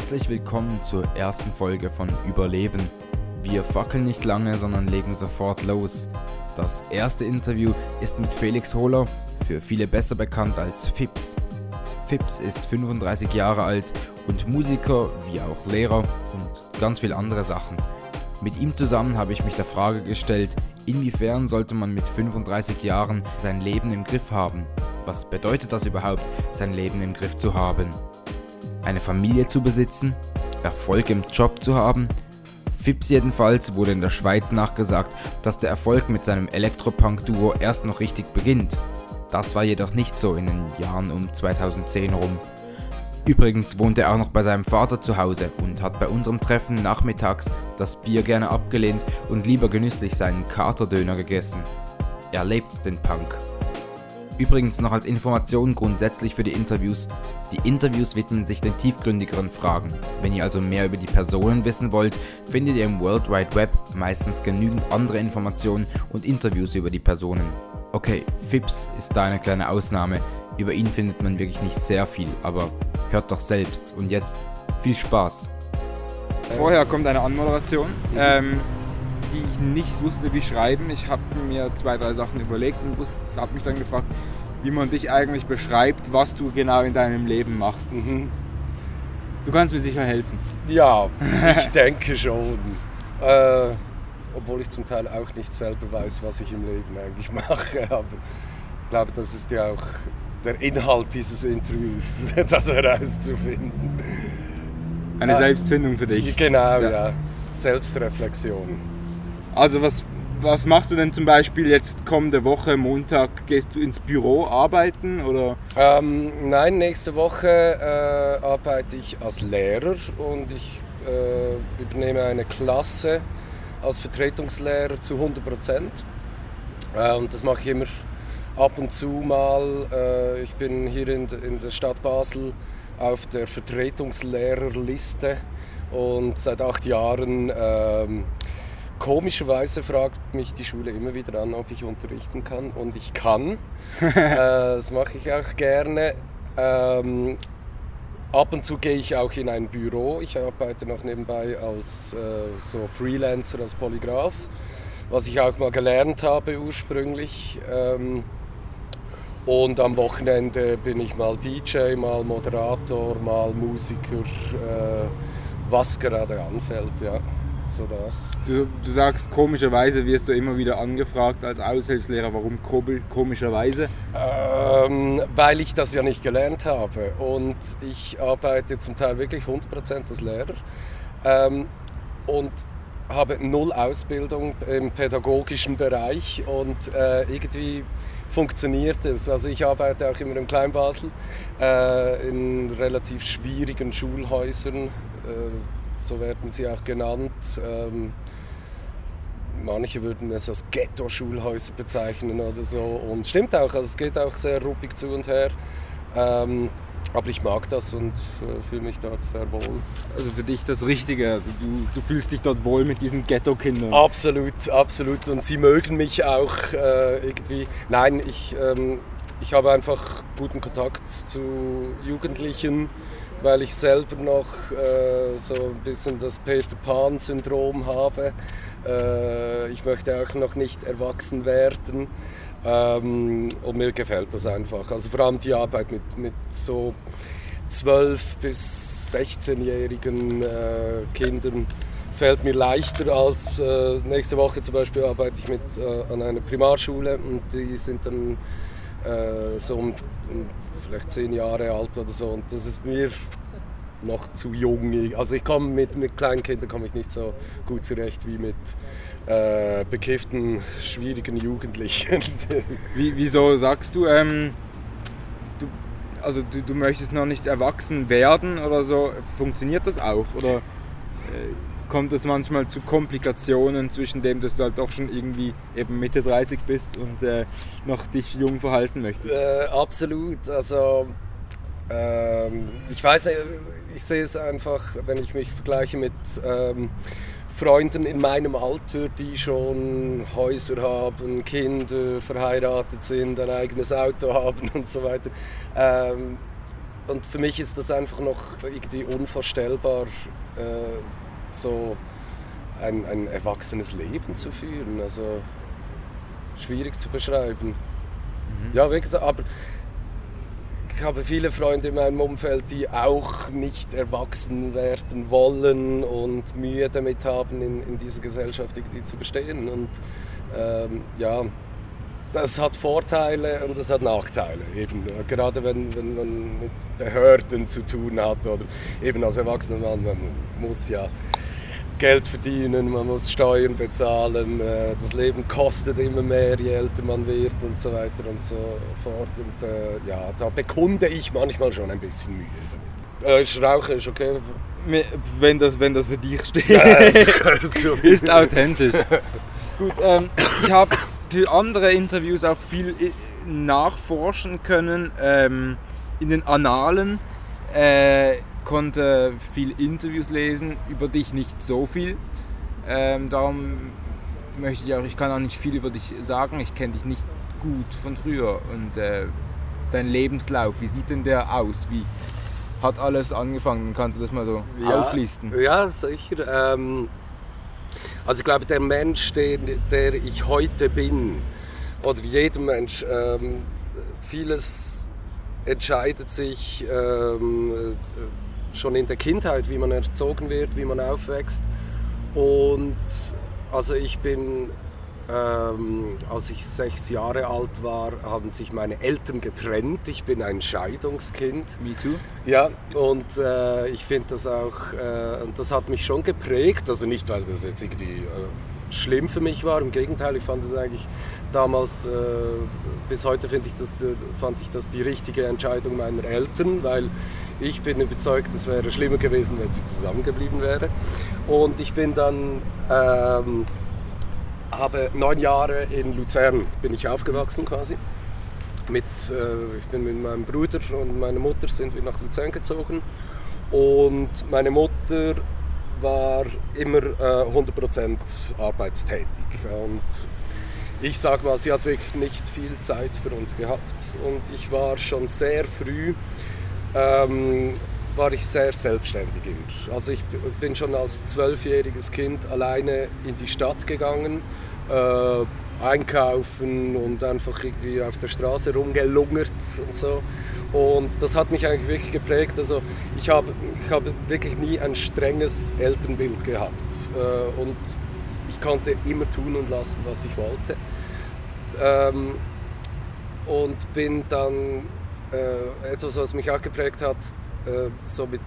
Herzlich willkommen zur ersten Folge von Überleben. Wir fackeln nicht lange, sondern legen sofort los. Das erste Interview ist mit Felix Hohler, für viele besser bekannt als Fips. Fips ist 35 Jahre alt und Musiker wie auch Lehrer und ganz viel andere Sachen. Mit ihm zusammen habe ich mich der Frage gestellt, inwiefern sollte man mit 35 Jahren sein Leben im Griff haben? Was bedeutet das überhaupt, sein Leben im Griff zu haben? Eine Familie zu besitzen? Erfolg im Job zu haben? Fips jedenfalls wurde in der Schweiz nachgesagt, dass der Erfolg mit seinem Elektropunk-Duo erst noch richtig beginnt. Das war jedoch nicht so in den Jahren um 2010 rum. Übrigens wohnt er auch noch bei seinem Vater zu Hause und hat bei unserem Treffen nachmittags das Bier gerne abgelehnt und lieber genüsslich seinen Katerdöner gegessen. Er lebt den Punk. Übrigens noch als Information grundsätzlich für die Interviews. Die Interviews widmen sich den tiefgründigeren Fragen. Wenn ihr also mehr über die Personen wissen wollt, findet ihr im World Wide Web meistens genügend andere Informationen und Interviews über die Personen. Okay, Fips ist da eine kleine Ausnahme. Über ihn findet man wirklich nicht sehr viel, aber hört doch selbst. Und jetzt viel Spaß. Vorher kommt eine Anmoderation, ähm, die ich nicht wusste, wie schreiben. Ich habe mir zwei, drei Sachen überlegt und habe mich dann gefragt, wie man dich eigentlich beschreibt, was du genau in deinem Leben machst. Mhm. Du kannst mir sicher helfen. Ja, ich denke schon. Äh, obwohl ich zum Teil auch nicht selber weiß, was ich im Leben eigentlich mache. Aber ich glaube, das ist ja auch der Inhalt dieses Interviews, das herauszufinden. Eine Selbstfindung für dich. Genau, Ja. ja. Selbstreflexion. Also was, was machst du denn zum Beispiel jetzt kommende Woche, Montag, gehst du ins Büro arbeiten oder? Ähm, nein, nächste Woche äh, arbeite ich als Lehrer und ich äh, übernehme eine Klasse als Vertretungslehrer zu 100 Prozent. Äh, und das mache ich immer ab und zu mal. Äh, ich bin hier in, in der Stadt Basel auf der Vertretungslehrerliste und seit acht Jahren ähm, Komischerweise fragt mich die Schule immer wieder an, ob ich unterrichten kann und ich kann. äh, das mache ich auch gerne. Ähm, ab und zu gehe ich auch in ein Büro. Ich arbeite noch nebenbei als äh, so Freelancer, als Polygraph, was ich auch mal gelernt habe ursprünglich. Ähm, und am Wochenende bin ich mal DJ, mal Moderator, mal Musiker, äh, was gerade anfällt. Ja. So das. Du, du sagst, komischerweise wirst du immer wieder angefragt als Aushilfslehrer. Warum komischerweise? Ähm, weil ich das ja nicht gelernt habe und ich arbeite zum Teil wirklich 100% als Lehrer ähm, und habe null Ausbildung im pädagogischen Bereich und äh, irgendwie funktioniert es. Also ich arbeite auch immer in Kleinbasel äh, in relativ schwierigen Schulhäusern, äh, so werden sie auch genannt. Ähm, Manche würden es als Ghetto-Schulhäuser bezeichnen oder so. Und stimmt auch, also es geht auch sehr ruppig zu und her. Ähm, aber ich mag das und äh, fühle mich dort sehr wohl. Also für dich das Richtige. Du, du fühlst dich dort wohl mit diesen Ghetto-Kindern. Absolut, absolut. Und sie mögen mich auch äh, irgendwie. Nein, ich, ähm, ich habe einfach guten Kontakt zu Jugendlichen, weil ich selber noch äh, so ein bisschen das Peter Pan-Syndrom habe. Äh, ich möchte auch noch nicht erwachsen werden. Ähm, und mir gefällt das einfach. Also vor allem die Arbeit mit, mit so 12- bis 16-jährigen äh, Kindern fällt mir leichter als äh, nächste Woche zum Beispiel arbeite ich mit äh, an einer Primarschule und die sind dann äh, so um, um vielleicht zehn Jahre alt oder so und das ist mir noch zu jung. Also ich komme mit, mit kleinen Kindern komme ich nicht so gut zurecht wie mit äh, bekifften, schwierigen Jugendlichen. Wie, wieso sagst du, ähm, du, also du, du möchtest noch nicht erwachsen werden oder so? Funktioniert das auch? Oder äh, kommt es manchmal zu Komplikationen zwischen dem, dass du halt doch schon irgendwie eben Mitte 30 bist und äh, noch dich jung verhalten möchtest? Äh, absolut. Also ähm, ich weiß, nicht, ich sehe es einfach, wenn ich mich vergleiche mit ähm, Freunden in meinem Alter, die schon Häuser haben, Kinder, verheiratet sind, ein eigenes Auto haben und so weiter. Ähm, und für mich ist das einfach noch irgendwie unvorstellbar, äh, so ein, ein erwachsenes Leben zu führen. Also schwierig zu beschreiben. Mhm. Ja, wie gesagt, aber ich habe viele Freunde in meinem Umfeld, die auch nicht erwachsen werden wollen und Mühe damit haben, in, in dieser Gesellschaft irgendwie zu bestehen. Und ähm, ja, das hat Vorteile und das hat Nachteile. Eben, gerade wenn, wenn man mit Behörden zu tun hat oder eben als erwachsener Mann, man muss ja Geld verdienen, man muss Steuern bezahlen, äh, das Leben kostet immer mehr, je älter man wird und so weiter und so fort. Und äh, ja, da bekunde ich manchmal schon ein bisschen Mühe damit. Äh, ich rauche ist okay. Wenn das, wenn das für dich steht, ja, ist authentisch. Gut, ähm, ich habe für andere Interviews auch viel äh, nachforschen können ähm, in den Annalen. Äh, konnte viel Interviews lesen, über dich nicht so viel. Ähm, darum möchte ich auch, ich kann auch nicht viel über dich sagen, ich kenne dich nicht gut von früher. Und äh, dein Lebenslauf, wie sieht denn der aus? Wie hat alles angefangen? Kannst du das mal so ja, auflisten? Ja, sicher. Ähm, also ich glaube, der Mensch, der, der ich heute bin, oder jeder Mensch, ähm, vieles entscheidet sich ähm, schon in der Kindheit, wie man erzogen wird, wie man aufwächst. Und also ich bin ähm, als ich sechs Jahre alt war, haben sich meine Eltern getrennt. Ich bin ein Scheidungskind. Me too. Ja, und äh, ich finde das auch, äh, das hat mich schon geprägt. Also nicht, weil das jetzt irgendwie äh, schlimm für mich war. Im Gegenteil, ich fand es eigentlich damals, äh, bis heute finde ich das, fand ich das die richtige Entscheidung meiner Eltern, weil ich bin überzeugt, es wäre schlimmer gewesen, wenn sie zusammengeblieben wäre. Und ich bin dann ähm, habe neun Jahre in Luzern bin ich aufgewachsen quasi. Mit, äh, ich bin mit meinem Bruder und meiner Mutter sind wir nach Luzern gezogen und meine Mutter war immer äh, 100% arbeitstätig und ich sage mal, sie hat wirklich nicht viel Zeit für uns gehabt und ich war schon sehr früh ähm, war ich sehr selbstständig immer. Also ich bin schon als zwölfjähriges Kind alleine in die Stadt gegangen, äh, einkaufen und einfach irgendwie auf der Straße rumgelungert und so. Und das hat mich eigentlich wirklich geprägt. Also ich habe, ich habe wirklich nie ein strenges Elternbild gehabt. Äh, und ich konnte immer tun und lassen, was ich wollte. Ähm, und bin dann äh, etwas, was mich auch geprägt hat, äh, so mit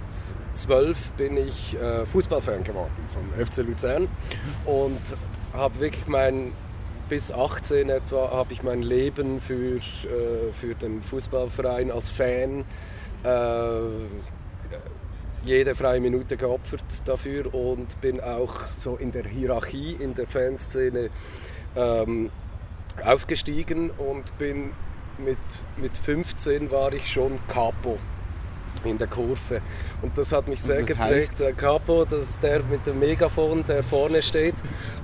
zwölf bin ich äh, Fußballfan geworden vom FC Luzern und habe wirklich mein bis 18 etwa habe ich mein Leben für, äh, für den Fußballverein als Fan äh, jede freie Minute geopfert dafür und bin auch so in der Hierarchie in der Fanszene ähm, aufgestiegen und bin mit, mit 15 war ich schon Capo in der Kurve. Und das hat mich sehr geprägt. Der Capo, das ist der mit dem Megafon, der vorne steht.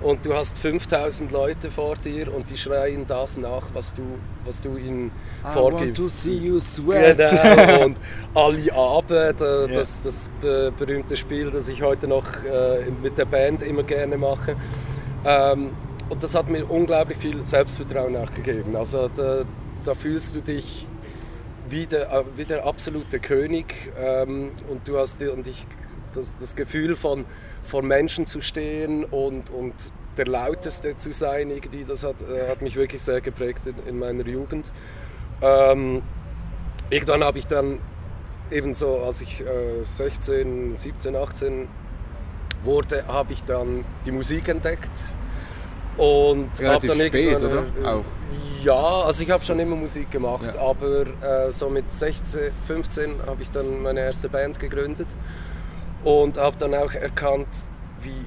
Und du hast 5000 Leute vor dir und die schreien das nach, was du, was du ihnen I vorgibst. Want to see you sweat. Genau. Und Ali Abe, das, das berühmte Spiel, das ich heute noch äh, mit der Band immer gerne mache. Ähm, und das hat mir unglaublich viel Selbstvertrauen nachgegeben. Also da, fühlst du dich wie der, äh, wie der absolute König ähm, und du hast und ich, das, das, Gefühl von vor Menschen zu stehen und, und der Lauteste zu sein, irgendwie, das hat, äh, hat mich wirklich sehr geprägt in, in meiner Jugend. Ähm, irgendwann habe ich dann ebenso, als ich äh, 16, 17, 18 wurde, habe ich dann die Musik entdeckt und habe dann spät, oder? Auch. Ja, also ich habe schon immer Musik gemacht, ja. aber äh, so mit 16, 15 habe ich dann meine erste Band gegründet und habe dann auch erkannt, wie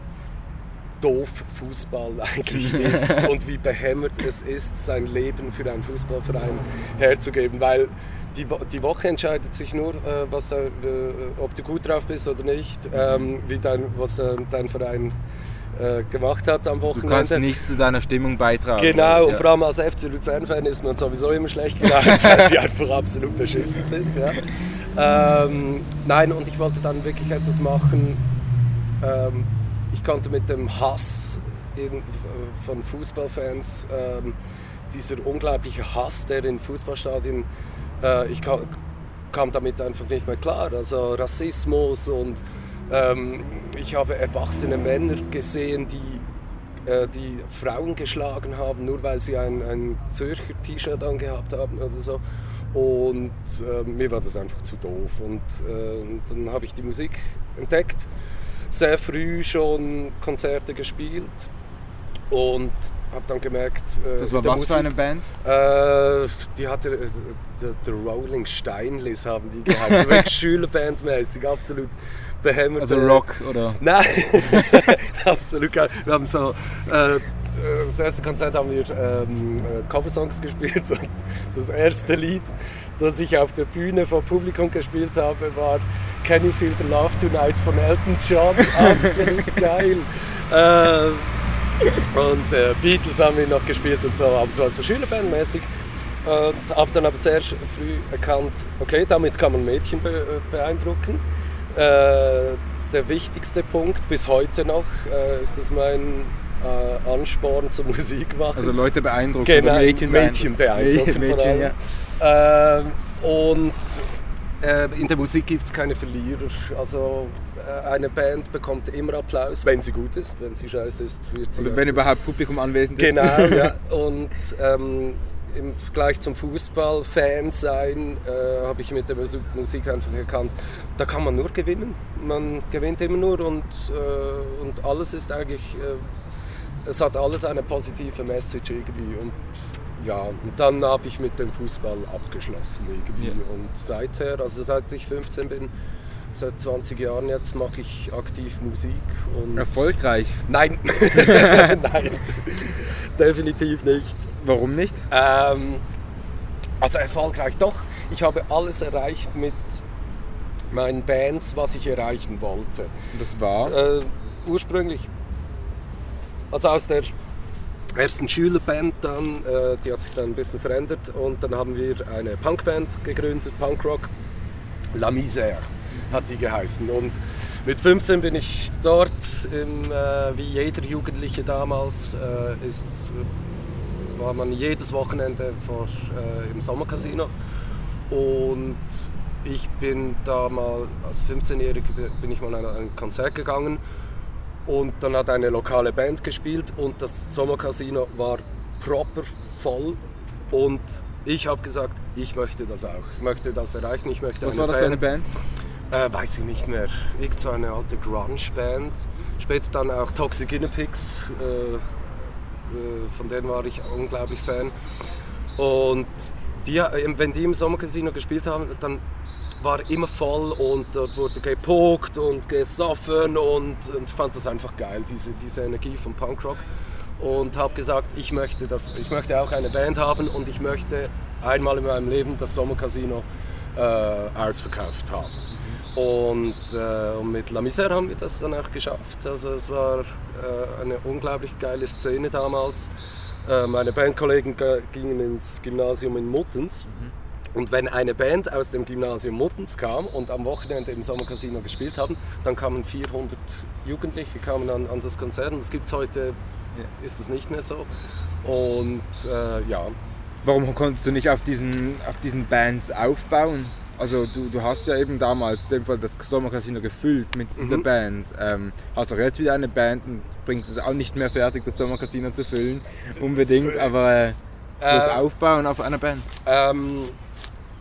doof Fußball eigentlich ist und wie behämmert es ist, sein Leben für einen Fußballverein herzugeben, weil die, die Woche entscheidet sich nur, äh, was äh, ob du gut drauf bist oder nicht, ähm, wie dein, was dein Verein äh, gemacht hat am Du Wochenende. kannst nichts zu deiner Stimmung beitragen. Genau, und ja. vor allem als FC Luzern-Fan ist man sowieso immer schlecht gelaunt, weil die einfach absolut beschissen sind. Ja. Ähm, nein, und ich wollte dann wirklich etwas machen. Ähm, ich konnte mit dem Hass in, von Fußballfans, ähm, dieser unglaubliche Hass, der in Fußballstadien, äh, ich kam, kam damit einfach nicht mehr klar. Also Rassismus und ähm, ich habe erwachsene Männer gesehen, die äh, die Frauen geschlagen haben, nur weil sie ein, ein Zürcher T-Shirt angehabt haben oder so. Und äh, mir war das einfach zu doof. Und äh, dann habe ich die Musik entdeckt, sehr früh schon Konzerte gespielt und habe dann gemerkt, äh, Das war was für eine Band? äh, die hatte äh, The, The Rolling Steinlis haben die geheißen, Schülerbandmäßig, absolut behämmert. Also Rock oder. Nein, absolut geil. Wir haben so, äh, das erste Konzert haben wir ähm, äh, Coversongs gespielt und das erste Lied, das ich auf der Bühne vor Publikum gespielt habe, war Can You Feel the Love Tonight von Elton John. Absolut geil. Äh, und äh, Beatles haben wir noch gespielt und so, aber es war so Schülerbandmäßig. Und habe dann aber sehr früh erkannt, okay, damit kann man Mädchen be äh, beeindrucken. Äh, der wichtigste Punkt bis heute noch äh, ist das mein äh, Ansporn zur Musik machen. Also Leute beeindrucken. Genau, Mädchen, Mädchen beeindrucken Mädchen, vor allem. ja. Ähm, und äh, in der Musik gibt es keine Verlierer. Also äh, eine Band bekommt immer Applaus, wenn sie gut ist. Wenn sie scheiße ist, wird sie Oder auch- wenn überhaupt Publikum anwesend ist. Genau, ja. Und ähm, im Vergleich zum Fußball-Fan sein, äh, habe ich mit der Musi- Musik einfach erkannt, da kann man nur gewinnen. Man gewinnt immer nur und, äh, und alles ist eigentlich, äh, es hat alles eine positive Message irgendwie. Und ja, und dann habe ich mit dem Fußball abgeschlossen irgendwie. Ja. Und seither, also seit ich 15 bin, seit 20 Jahren jetzt mache ich aktiv Musik. Und Erfolgreich. Nein, nein, definitiv nicht. Warum nicht? Ähm, also erfolgreich doch. Ich habe alles erreicht mit meinen Bands, was ich erreichen wollte. Das war. Äh, ursprünglich, also aus der ersten Schülerband dann, äh, die hat sich dann ein bisschen verändert und dann haben wir eine Punkband gegründet, Punkrock. La Misère hat die geheißen. Und mit 15 bin ich dort, im, äh, wie jeder Jugendliche damals, äh, ist, war man jedes Wochenende vor, äh, im Sommercasino. Und ich bin da mal, als 15-Jähriger bin ich mal an ein Konzert gegangen und dann hat eine lokale Band gespielt und das Sommercasino war proper voll und ich habe gesagt, ich möchte das auch. Ich möchte das erreichen, ich möchte Was eine war das für eine Band? Äh, weiß ich nicht mehr. Irgend so eine alte Grunge-Band. Später dann auch Toxic Guinea Pigs. Äh, äh, von denen war ich unglaublich Fan. Und die, äh, wenn die im Sommercasino gespielt haben, dann war immer voll und dort wurde gepokt und gesoffen und, und ich fand das einfach geil, diese, diese Energie vom Punkrock. Und habe gesagt, ich möchte, das, ich möchte auch eine Band haben und ich möchte einmal in meinem Leben das Sommercasino äh, ausverkauft haben. Und, äh, und mit La Misère haben wir das dann auch geschafft. Also es war äh, eine unglaublich geile Szene damals. Äh, meine Bandkollegen ge- gingen ins Gymnasium in Muttens. Und wenn eine Band aus dem Gymnasium Muttens kam und am Wochenende im Sommercasino gespielt haben, dann kamen 400 Jugendliche kamen an, an das Konzert. Und das gibt heute, ist das nicht mehr so. Und äh, ja, Warum konntest du nicht auf diesen, auf diesen Bands aufbauen? Also du, du hast ja eben damals in dem Fall das Sommercasino gefüllt mit dieser Mhm. Band. Ähm, hast auch jetzt wieder eine Band und bringst es auch nicht mehr fertig, das Sommercasino zu füllen. Unbedingt, aber äh, das Äh, Aufbauen auf einer Band. Ähm,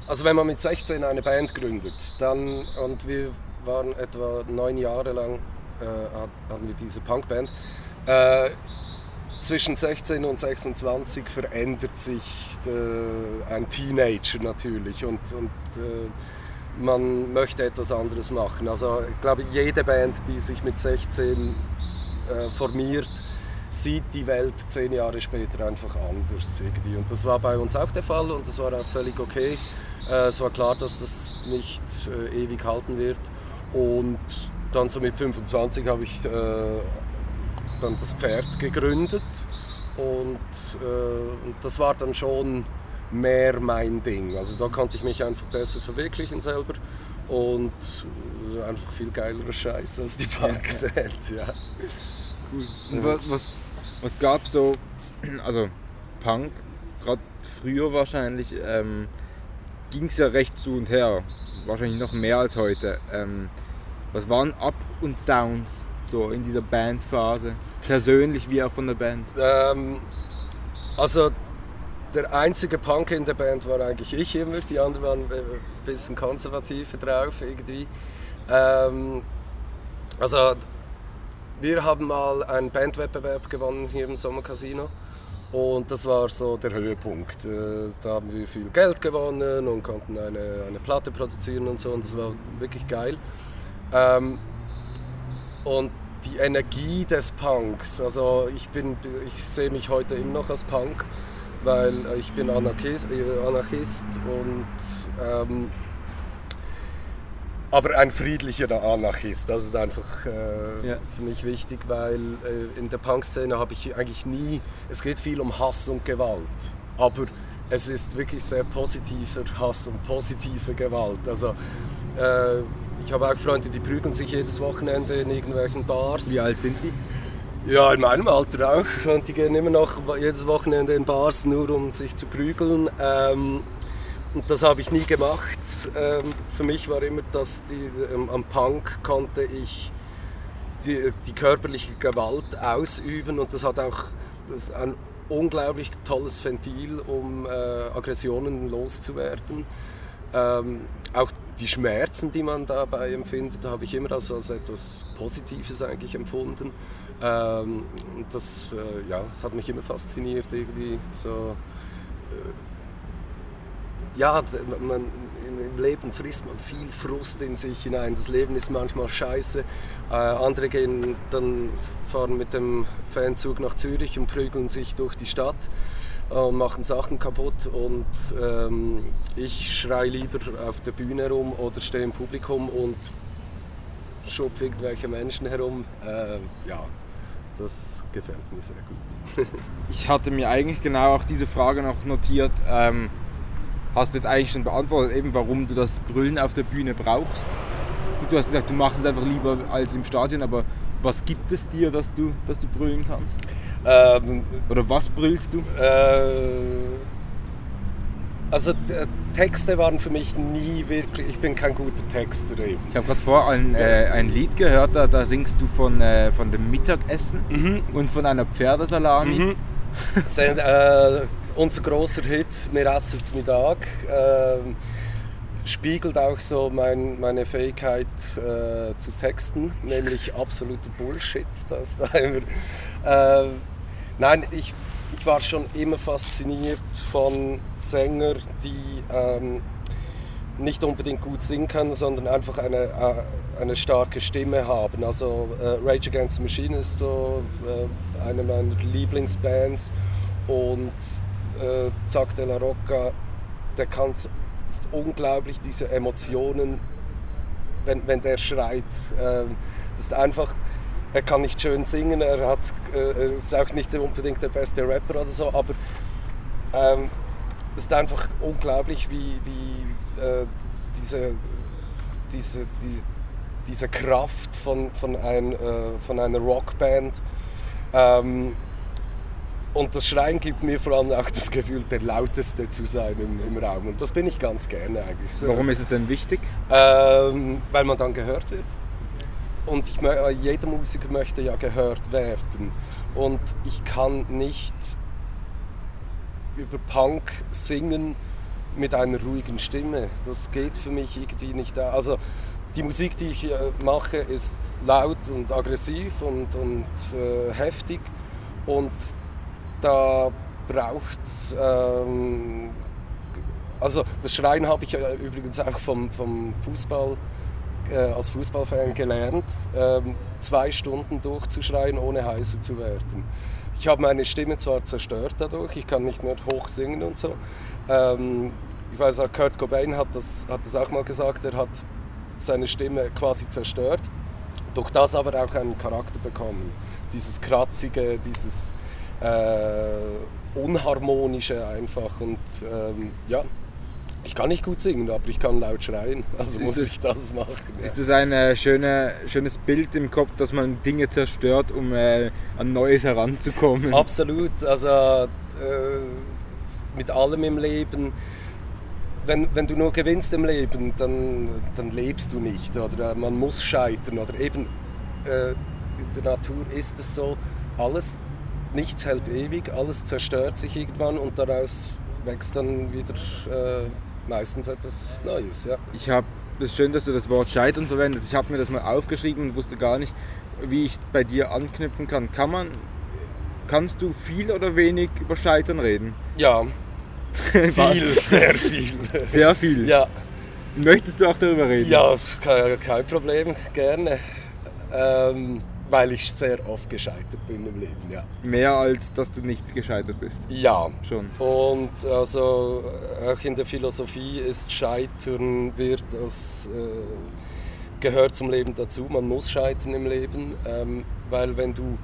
also wenn man mit 16 eine Band gründet, dann und wir waren etwa neun Jahre lang äh, hat- hatten wir diese Punkband. Äh, zwischen 16 und 26 verändert sich äh, ein Teenager natürlich und, und äh, man möchte etwas anderes machen. Also ich glaube, jede Band, die sich mit 16 äh, formiert, sieht die Welt zehn Jahre später einfach anders irgendwie. Und das war bei uns auch der Fall und das war auch völlig okay. Äh, es war klar, dass das nicht äh, ewig halten wird. Und dann so mit 25 habe ich äh, dann das Pferd gegründet und äh, das war dann schon mehr mein Ding. Also da konnte ich mich einfach besser verwirklichen selber und äh, einfach viel geilerer Scheiß als die Punkband. Ja. Cool. Und was, was, was gab so, also Punk, gerade früher wahrscheinlich, ähm, ging es ja recht zu und her. Wahrscheinlich noch mehr als heute. Ähm, was waren Up und Downs so in dieser Bandphase? Persönlich wie auch von der Band? Ähm, also der einzige Punk in der Band war eigentlich ich immer, die anderen waren ein bisschen konservativer drauf irgendwie. Ähm, also wir haben mal einen Bandwettbewerb gewonnen hier im Sommercasino und das war so der Höhepunkt. Äh, da haben wir viel Geld gewonnen und konnten eine, eine Platte produzieren und so und das war wirklich geil. Ähm, und die Energie des Punks, also ich, bin, ich sehe mich heute immer noch als Punk weil ich bin Anarchist, äh, Anarchist und ähm, aber ein friedlicher Anarchist. Das ist einfach äh, ja. für mich wichtig, weil äh, in der Punk-Szene habe ich eigentlich nie, es geht viel um Hass und Gewalt, aber es ist wirklich sehr positiver Hass und positive Gewalt. Also äh, ich habe auch Freunde, die prügeln sich jedes Wochenende in irgendwelchen Bars. Wie alt sind die? Ja, in meinem Alter auch. Und die gehen immer noch jedes Wochenende in Bars, nur um sich zu prügeln. Ähm, und das habe ich nie gemacht. Ähm, für mich war immer, dass die, ähm, am Punk konnte ich die, die, körperliche Gewalt ausüben und das hat auch das ein unglaublich tolles Ventil, um äh, Aggressionen loszuwerden. Ähm, auch die Schmerzen, die man dabei empfindet, habe ich immer als, als etwas Positives eigentlich empfunden. Ähm, das, äh, ja, das hat mich immer fasziniert, irgendwie so. Äh, ja, man, im Leben frisst man viel Frust in sich hinein. Das Leben ist manchmal scheiße. Äh, andere gehen dann fahren mit dem Fanzug nach Zürich und prügeln sich durch die Stadt und machen Sachen kaputt. Und ähm, ich schreie lieber auf der Bühne rum oder stehe im Publikum und schub irgendwelche Menschen herum. Äh, ja, das gefällt mir sehr gut. ich hatte mir eigentlich genau auch diese Frage noch notiert. Ähm, hast du jetzt eigentlich schon beantwortet, eben warum du das Brüllen auf der Bühne brauchst? Gut, du hast gesagt, du machst es einfach lieber als im Stadion, aber was gibt es dir, dass du, dass du brüllen kannst? Ähm, Oder was brüllst du? Äh, also äh, Texte waren für mich nie wirklich, ich bin kein guter Texter eben. Ich habe gerade vor ein, äh, ein Lied gehört, da, da singst du von, äh, von dem Mittagessen mhm. und von einer Pferdesalami. Mhm. Sind, äh, unser großer Hit, wir essen es Mittag, ähm, spiegelt auch so mein, meine Fähigkeit äh, zu texten, nämlich absoluter Bullshit. Das da immer, äh, nein, ich ich war schon immer fasziniert von Sängern, die ähm, nicht unbedingt gut singen können, sondern einfach eine, äh, eine starke Stimme haben. Also äh, Rage Against the Machine ist so äh, eine meiner Lieblingsbands und äh, Zack de la Rocca, der kann ist unglaublich diese Emotionen, wenn, wenn der schreit. Äh, das ist einfach er kann nicht schön singen, er, hat, äh, ist auch nicht unbedingt der beste Rapper oder so, aber ähm, es ist einfach unglaublich, wie, wie äh, diese, diese, die, diese Kraft von, von, ein, äh, von einer Rockband ähm, und das Schreien gibt mir vor allem auch das Gefühl, der lauteste zu sein im, im Raum. Und das bin ich ganz gerne eigentlich. So. Warum ist es denn wichtig? Ähm, weil man dann gehört wird. Und ich, äh, jeder Musiker möchte ja gehört werden. Und ich kann nicht über Punk singen mit einer ruhigen Stimme. Das geht für mich irgendwie nicht. Also die Musik, die ich äh, mache, ist laut und aggressiv und, und äh, heftig. Und da braucht es. Ähm, also das Schreien habe ich übrigens auch vom, vom Fußball äh, als Fußballfan gelernt, ähm, zwei Stunden durchzuschreien, ohne heiser zu werden. Ich habe meine Stimme zwar zerstört dadurch, ich kann nicht mehr hoch singen und so. Ähm, ich weiß auch, Kurt Cobain hat das, hat das auch mal gesagt, er hat seine Stimme quasi zerstört, durch das aber auch einen Charakter bekommen. dieses Kratzige, dieses äh, Unharmonische einfach. Und ähm, ja, ich kann nicht gut singen, aber ich kann laut schreien. Also Ist muss das- ich das machen. Ja. Ist das ein äh, schöne, schönes Bild im Kopf, dass man Dinge zerstört, um äh, an Neues heranzukommen? Absolut. Also äh, mit allem im Leben. Wenn, wenn du nur gewinnst im Leben, dann, dann lebst du nicht. Oder man muss scheitern. Oder eben äh, in der Natur ist es so, alles, nichts hält ewig, alles zerstört sich irgendwann und daraus wächst dann wieder äh, meistens etwas Neues. Ja. Ich habe, es ist schön, dass du das Wort Scheitern verwendest. Ich habe mir das mal aufgeschrieben und wusste gar nicht, wie ich bei dir anknüpfen kann. Kann man, kannst du viel oder wenig über Scheitern reden? ja, viel, sehr viel. Sehr viel. Ja, Möchtest du auch darüber reden? Ja, kein, kein Problem, gerne. Ähm, weil ich sehr oft gescheitert bin im Leben, ja. Mehr als dass du nicht gescheitert bist. Ja. Schon. Und also auch in der Philosophie ist Scheitern wird das äh, gehört zum Leben dazu. Man muss scheitern im Leben, ähm, weil wenn du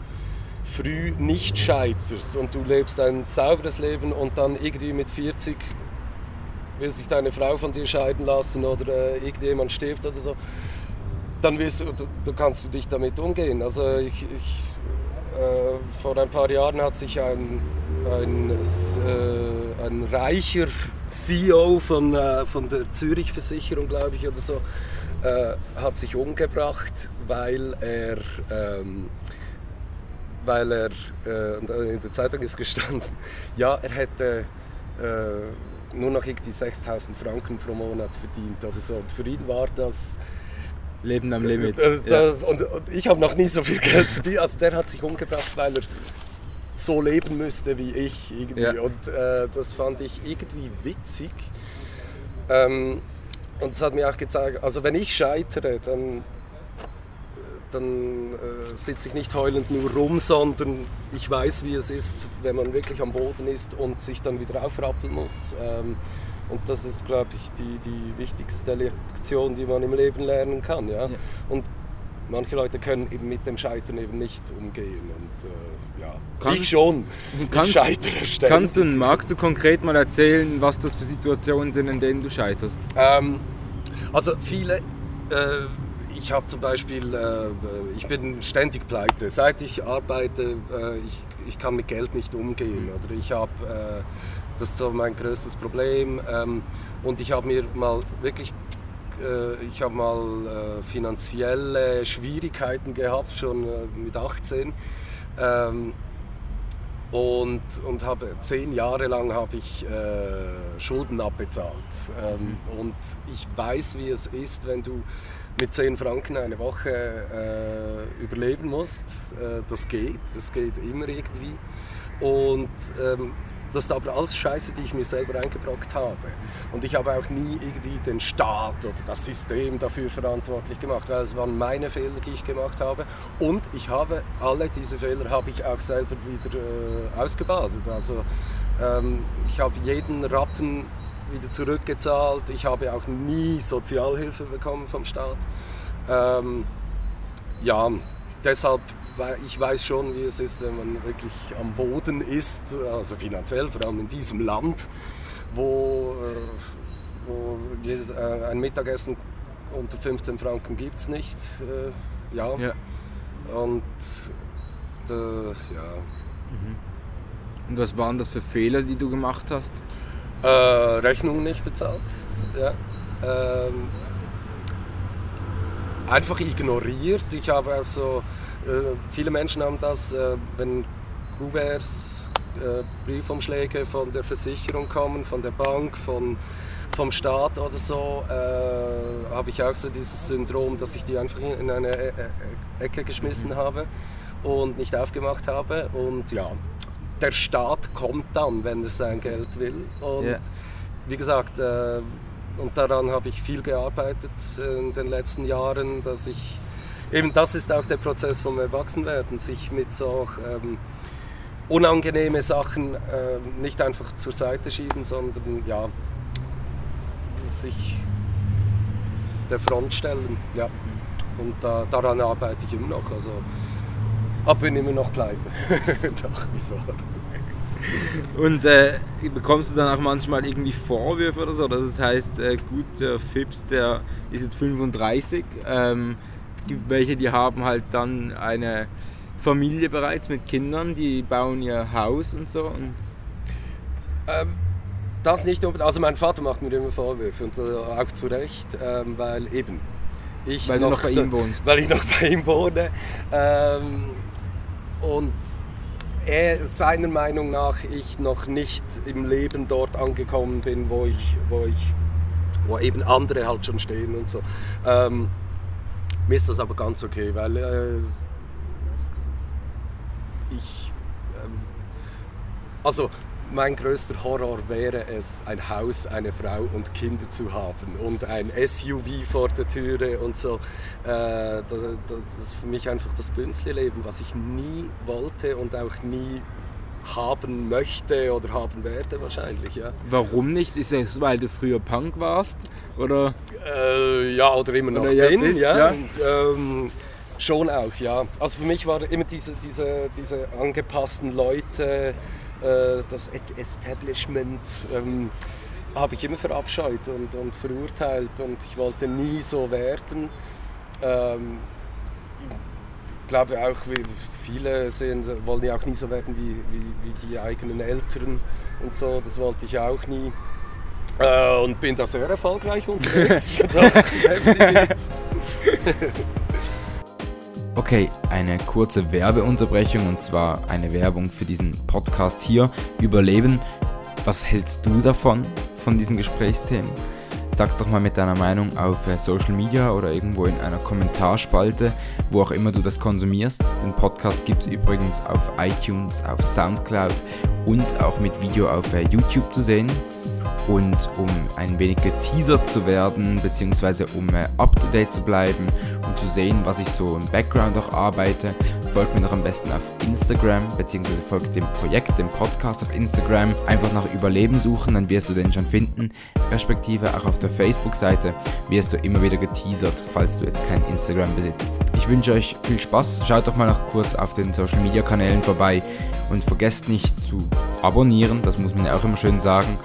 früh nicht scheiterst und du lebst ein sauberes Leben und dann irgendwie mit 40 will sich deine Frau von dir scheiden lassen oder äh, irgendjemand stirbt oder so, dann wirst du, du, kannst du dich damit umgehen. Also ich, ich, äh, vor ein paar Jahren hat sich ein, ein, äh, ein reicher CEO von, äh, von der Zürich-Versicherung, glaube ich, oder so, äh, hat sich umgebracht, weil er, ähm, weil er, äh, und in der Zeitung ist gestanden, ja, er hätte äh, nur noch irgendwie 6000 Franken pro Monat verdient oder so. Und für ihn war das Leben am Limit. äh, Ja. da, und, und ich habe noch nie so viel Geld verdient. Also der hat sich umgebracht, weil er so leben müsste wie ich irgendwie. Ja. Und äh, das fand ich irgendwie witzig. Ähm, und es hat mir auch gezeigt, also wenn ich scheitere, dann, dann äh, sitze ich nicht heulend nur rum, sondern ich weiß, wie es ist, wenn man wirklich am Boden ist und sich dann wieder aufrappeln muss. Ähm, und das ist, glaube ich, die, die wichtigste Lektion, die man im Leben lernen kann. Ja? Ja. Und manche Leute können eben mit dem Scheitern eben nicht umgehen. Und äh, ja, Kann- ich schon. kannst- ich scheitere ständig. Kannst du, magst du konkret mal erzählen, was das für Situationen sind, in denen du scheiterst? Ähm, also viele, äh, ich habe zum Beispiel, äh, ich bin ständig pleite. Seit ich arbeite, äh, ich, ich kann mit Geld nicht umgehen. Oder ich habe, äh, das ist so mein größtes Problem. Ähm, und ich habe mir mal wirklich, äh, ich habe mal äh, finanzielle Schwierigkeiten gehabt, schon äh, mit 18. Ähm, und, und habe zehn Jahre lang habe ich Schulden abbezahlt. Ähm, und ich weiß, wie es ist, wenn du mit 10 Franken eine Woche überleben musst. Das geht, das geht immer irgendwie. Und ähm, das ist aber alles Scheiße, die ich mir selber eingebrockt habe. Und ich habe auch nie irgendwie den Staat oder das System dafür verantwortlich gemacht, weil es waren meine Fehler, die ich gemacht habe. Und ich habe alle diese Fehler habe ich auch selber wieder äh, ausgebadet. Also ähm, ich habe jeden Rappen wieder zurückgezahlt. Ich habe auch nie Sozialhilfe bekommen vom Staat. Ähm, ja, deshalb, ich weiß schon, wie es ist, wenn man wirklich am Boden ist, also finanziell, vor allem in diesem Land, wo, äh, wo äh, ein Mittagessen unter 15 Franken gibt es nicht. Äh, ja. Ja. Und äh, ja. Und was waren das für Fehler, die du gemacht hast? Äh, Rechnungen nicht bezahlt. Ja. Ähm, einfach ignoriert. Ich habe auch so, viele Menschen haben das, äh, wenn Kuverts, äh, Briefumschläge von der Versicherung kommen, von der Bank, von, vom Staat oder so, äh, habe ich auch so dieses Syndrom, dass ich die einfach in in eine Ecke geschmissen habe und nicht aufgemacht habe. Und ja, der Staat kommt dann, wenn er sein Geld will. Und Ja. wie gesagt, äh, und daran habe ich viel gearbeitet in den letzten Jahren, dass ich eben das ist auch der Prozess vom Erwachsenwerden, sich mit so ähm, unangenehme Sachen äh, nicht einfach zur Seite schieben, sondern ja sich der Front stellen. Ja. Und da, daran arbeite ich immer noch. Also Aber bin immer noch pleite. Nach wie vor. Und äh, bekommst du dann auch manchmal irgendwie Vorwürfe oder so? Das heißt, äh, gut, der Fips, der ist jetzt 35. Ähm, gibt welche, die haben halt dann eine Familie bereits mit Kindern, die bauen ihr Haus und so. Und Ähm, das nicht unbedingt. Also mein Vater macht mir immer Vorwürfe und äh, auch zu Recht, ähm, weil eben ich weil du noch bei ihm wohnst. weil ich noch bei ihm wohne. Ähm, und er seiner Meinung nach ich noch nicht im Leben dort angekommen bin, wo ich, wo ich, wo eben andere halt schon stehen und so. Ähm, mir ist das aber ganz okay, weil äh, ich, ähm, also mein größter Horror wäre es, ein Haus, eine Frau und Kinder zu haben und ein SUV vor der Türe und so. Äh, das, ist für mich einfach das Bünzli-Leben, was ich nie wollte und auch nie haben möchte oder haben werde wahrscheinlich, ja. Warum nicht? Ist es, weil du früher Punk warst? Oder? Äh, ja, oder immer noch Oder ja, bin, bist, ja. ja. Und, ähm, schon auch, ja. Also für mich waren immer diese, diese, diese angepassten Leute, äh, das Establishment, ähm, habe ich immer verabscheut und, und verurteilt und ich wollte nie so werden. Ähm, glaube auch, wie viele sehen, wollen ja auch nie so werden wie, wie, wie die eigenen Eltern und so. Das wollte ich auch nie. Äh, und bin da sehr erfolgreich unterwegs. Doch, definitiv. Okay, eine kurze Werbeunterbrechung und zwar eine Werbung für diesen Podcast hier, Überleben. Was hältst du davon, von diesen Gesprächsthemen? Sag's doch mal mit deiner Meinung auf äh, Social Media oder irgendwo in einer Kommentarspalte, wo auch immer du das konsumierst. Den Podcast gibt es übrigens auf iTunes, auf Soundcloud und auch mit Video auf äh, YouTube zu sehen. Und um ein wenig geteasert zu werden, beziehungsweise um äh, up-to-date zu bleiben und zu sehen, was ich so im Background auch arbeite, folgt mir doch am besten auf Instagram, beziehungsweise folgt dem Projekt, dem Podcast auf Instagram. Einfach nach Überleben suchen, dann wirst du den schon finden. Respektive auch auf der Facebook-Seite wirst du immer wieder geteasert, falls du jetzt kein Instagram besitzt. Ich wünsche euch viel Spaß. Schaut doch mal noch kurz auf den Social-Media-Kanälen vorbei und vergesst nicht zu abonnieren, das muss man ja auch immer schön sagen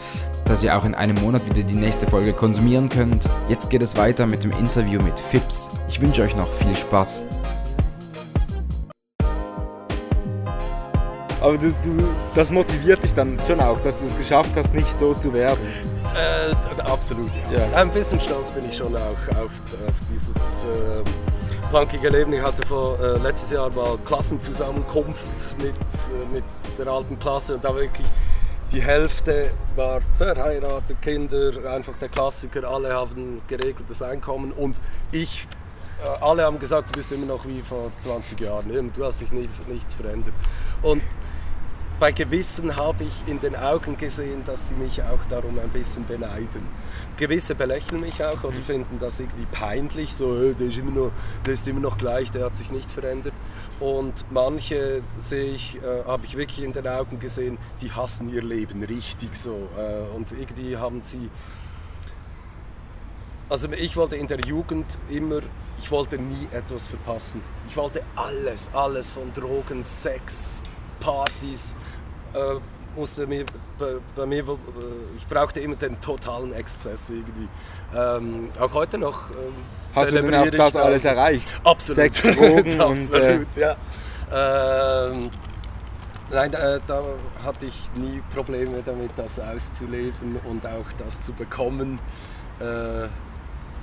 dass ihr auch in einem Monat wieder die nächste Folge konsumieren könnt. Jetzt geht es weiter mit dem Interview mit Fips. Ich wünsche euch noch viel Spaß. Aber du, du, das motiviert dich dann schon auch, dass du es geschafft hast, nicht so zu werden. Äh, absolut, ja. Ja. Ein bisschen stolz bin ich schon auch auf, auf dieses ähm, punkige Leben. Ich hatte vor äh, letztes Jahr mal Klassenzusammenkunft mit, äh, mit der alten Klasse und da wirklich die Hälfte war verheiratet, Kinder, einfach der Klassiker, alle haben geregeltes Einkommen und ich, äh, alle haben gesagt, du bist immer noch wie vor 20 Jahren, du hast dich nicht, nichts verändert. Und bei Gewissen habe ich in den Augen gesehen, dass sie mich auch darum ein bisschen beneiden. Gewisse belächeln mich auch oder finden das irgendwie peinlich, so äh, der, ist immer noch, der ist immer noch gleich, der hat sich nicht verändert. Und manche sehe ich, äh, habe ich wirklich in den Augen gesehen, die hassen ihr Leben richtig so. Äh, und irgendwie haben sie also ich wollte in der Jugend immer, ich wollte nie etwas verpassen. Ich wollte alles, alles von Drogen, Sex, Partys, äh, musste mir, bei, bei mir, äh, ich brauchte immer den totalen Exzess irgendwie. Ähm, auch heute noch ähm, Hast du denn auch das alles erreicht? Absolut. Sex, Drogen und, Absolut, ja. Ähm, nein, äh, da hatte ich nie Probleme damit, das auszuleben und auch das zu bekommen, äh,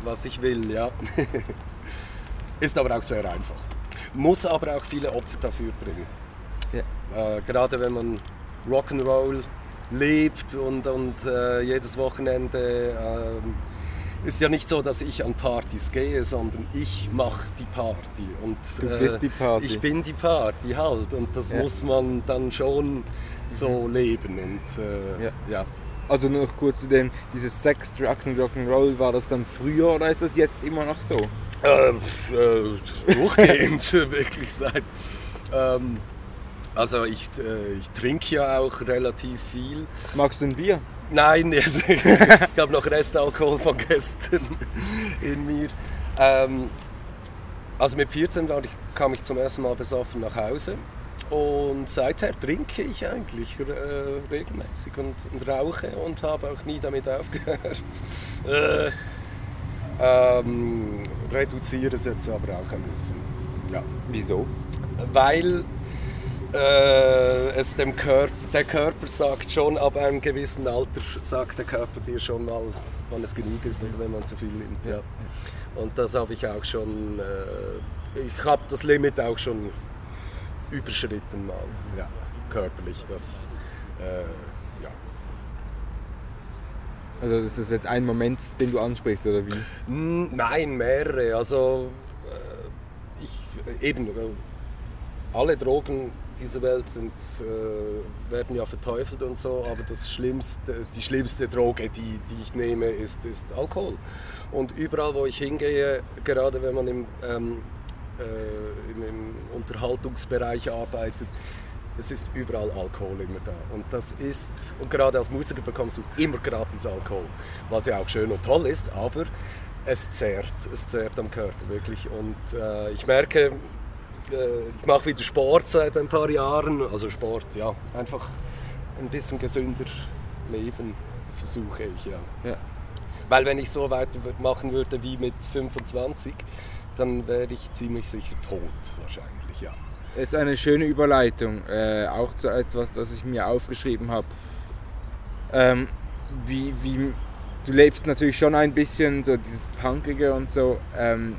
was ich will, ja. Ist aber auch sehr einfach. Muss aber auch viele Opfer dafür bringen. Äh, gerade wenn man Rock'n'Roll lebt und, und äh, jedes Wochenende ähm, ist ja nicht so, dass ich an Partys gehe, sondern ich mache die Party. Und, Du bist die Party. Ich bin die Party halt und das Ja. muss man dann schon so leben. Und, äh, Ja. ja. Also noch kurz zu dem, dieses Sex, Drugs und Rock'n'Roll, war das dann früher oder ist das jetzt immer noch so? Äh, äh, durchgehend, wirklich seit. Ähm, also ich, äh, ich trinke ja auch relativ viel. Magst du ein Bier? Nein, also, ich habe noch Restalkohol von gestern in mir. Ähm, Also mit 14 war ich, kam ich zum ersten Mal besoffen nach Hause und seither trinke ich eigentlich äh, regelmäßig und, und, rauche und habe auch nie damit aufgehört. äh, ähm, reduziere es jetzt aber auch ein bisschen. Ja. Wieso? Weil äh, es dem Körper, der Körper sagt schon, ab einem gewissen Alter sagt der Körper dir schon mal, wann es genug ist oder wenn man zu viel nimmt. Ja. Und das habe ich auch schon, äh, ich habe das Limit auch schon überschritten mal, ja, körperlich. Das, äh, ja. Also das ist jetzt ein Moment, den du ansprichst, oder wie? Nein, mehrere. Also äh, ich, eben, äh, alle Drogen dieser Welt sind, äh, werden ja verteufelt und so, aber das schlimmste, die schlimmste Droge, die, die ich nehme, ist, ist Alkohol. Und überall, wo ich hingehe, gerade wenn man im, ähm, äh, im, im Unterhaltungsbereich arbeitet, es ist überall Alkohol immer da. Und das ist, und gerade als Musiker bekommst du immer gratis Alkohol, was ja auch schön und toll ist, aber es zehrt, es zehrt am Körper wirklich. Und äh, ich merke, ich mache wieder Sport seit ein paar Jahren. Also Sport, ja, einfach ein bisschen gesünder leben versuche ich, ja. ja. Weil wenn ich so weitermachen würde wie mit 25, dann wäre ich ziemlich sicher tot wahrscheinlich, ja. Jetzt eine schöne Überleitung, äh, auch zu etwas, das ich mir aufgeschrieben habe. Ähm, wie, wie, du lebst natürlich schon ein bisschen so dieses Punkige und so. Ähm,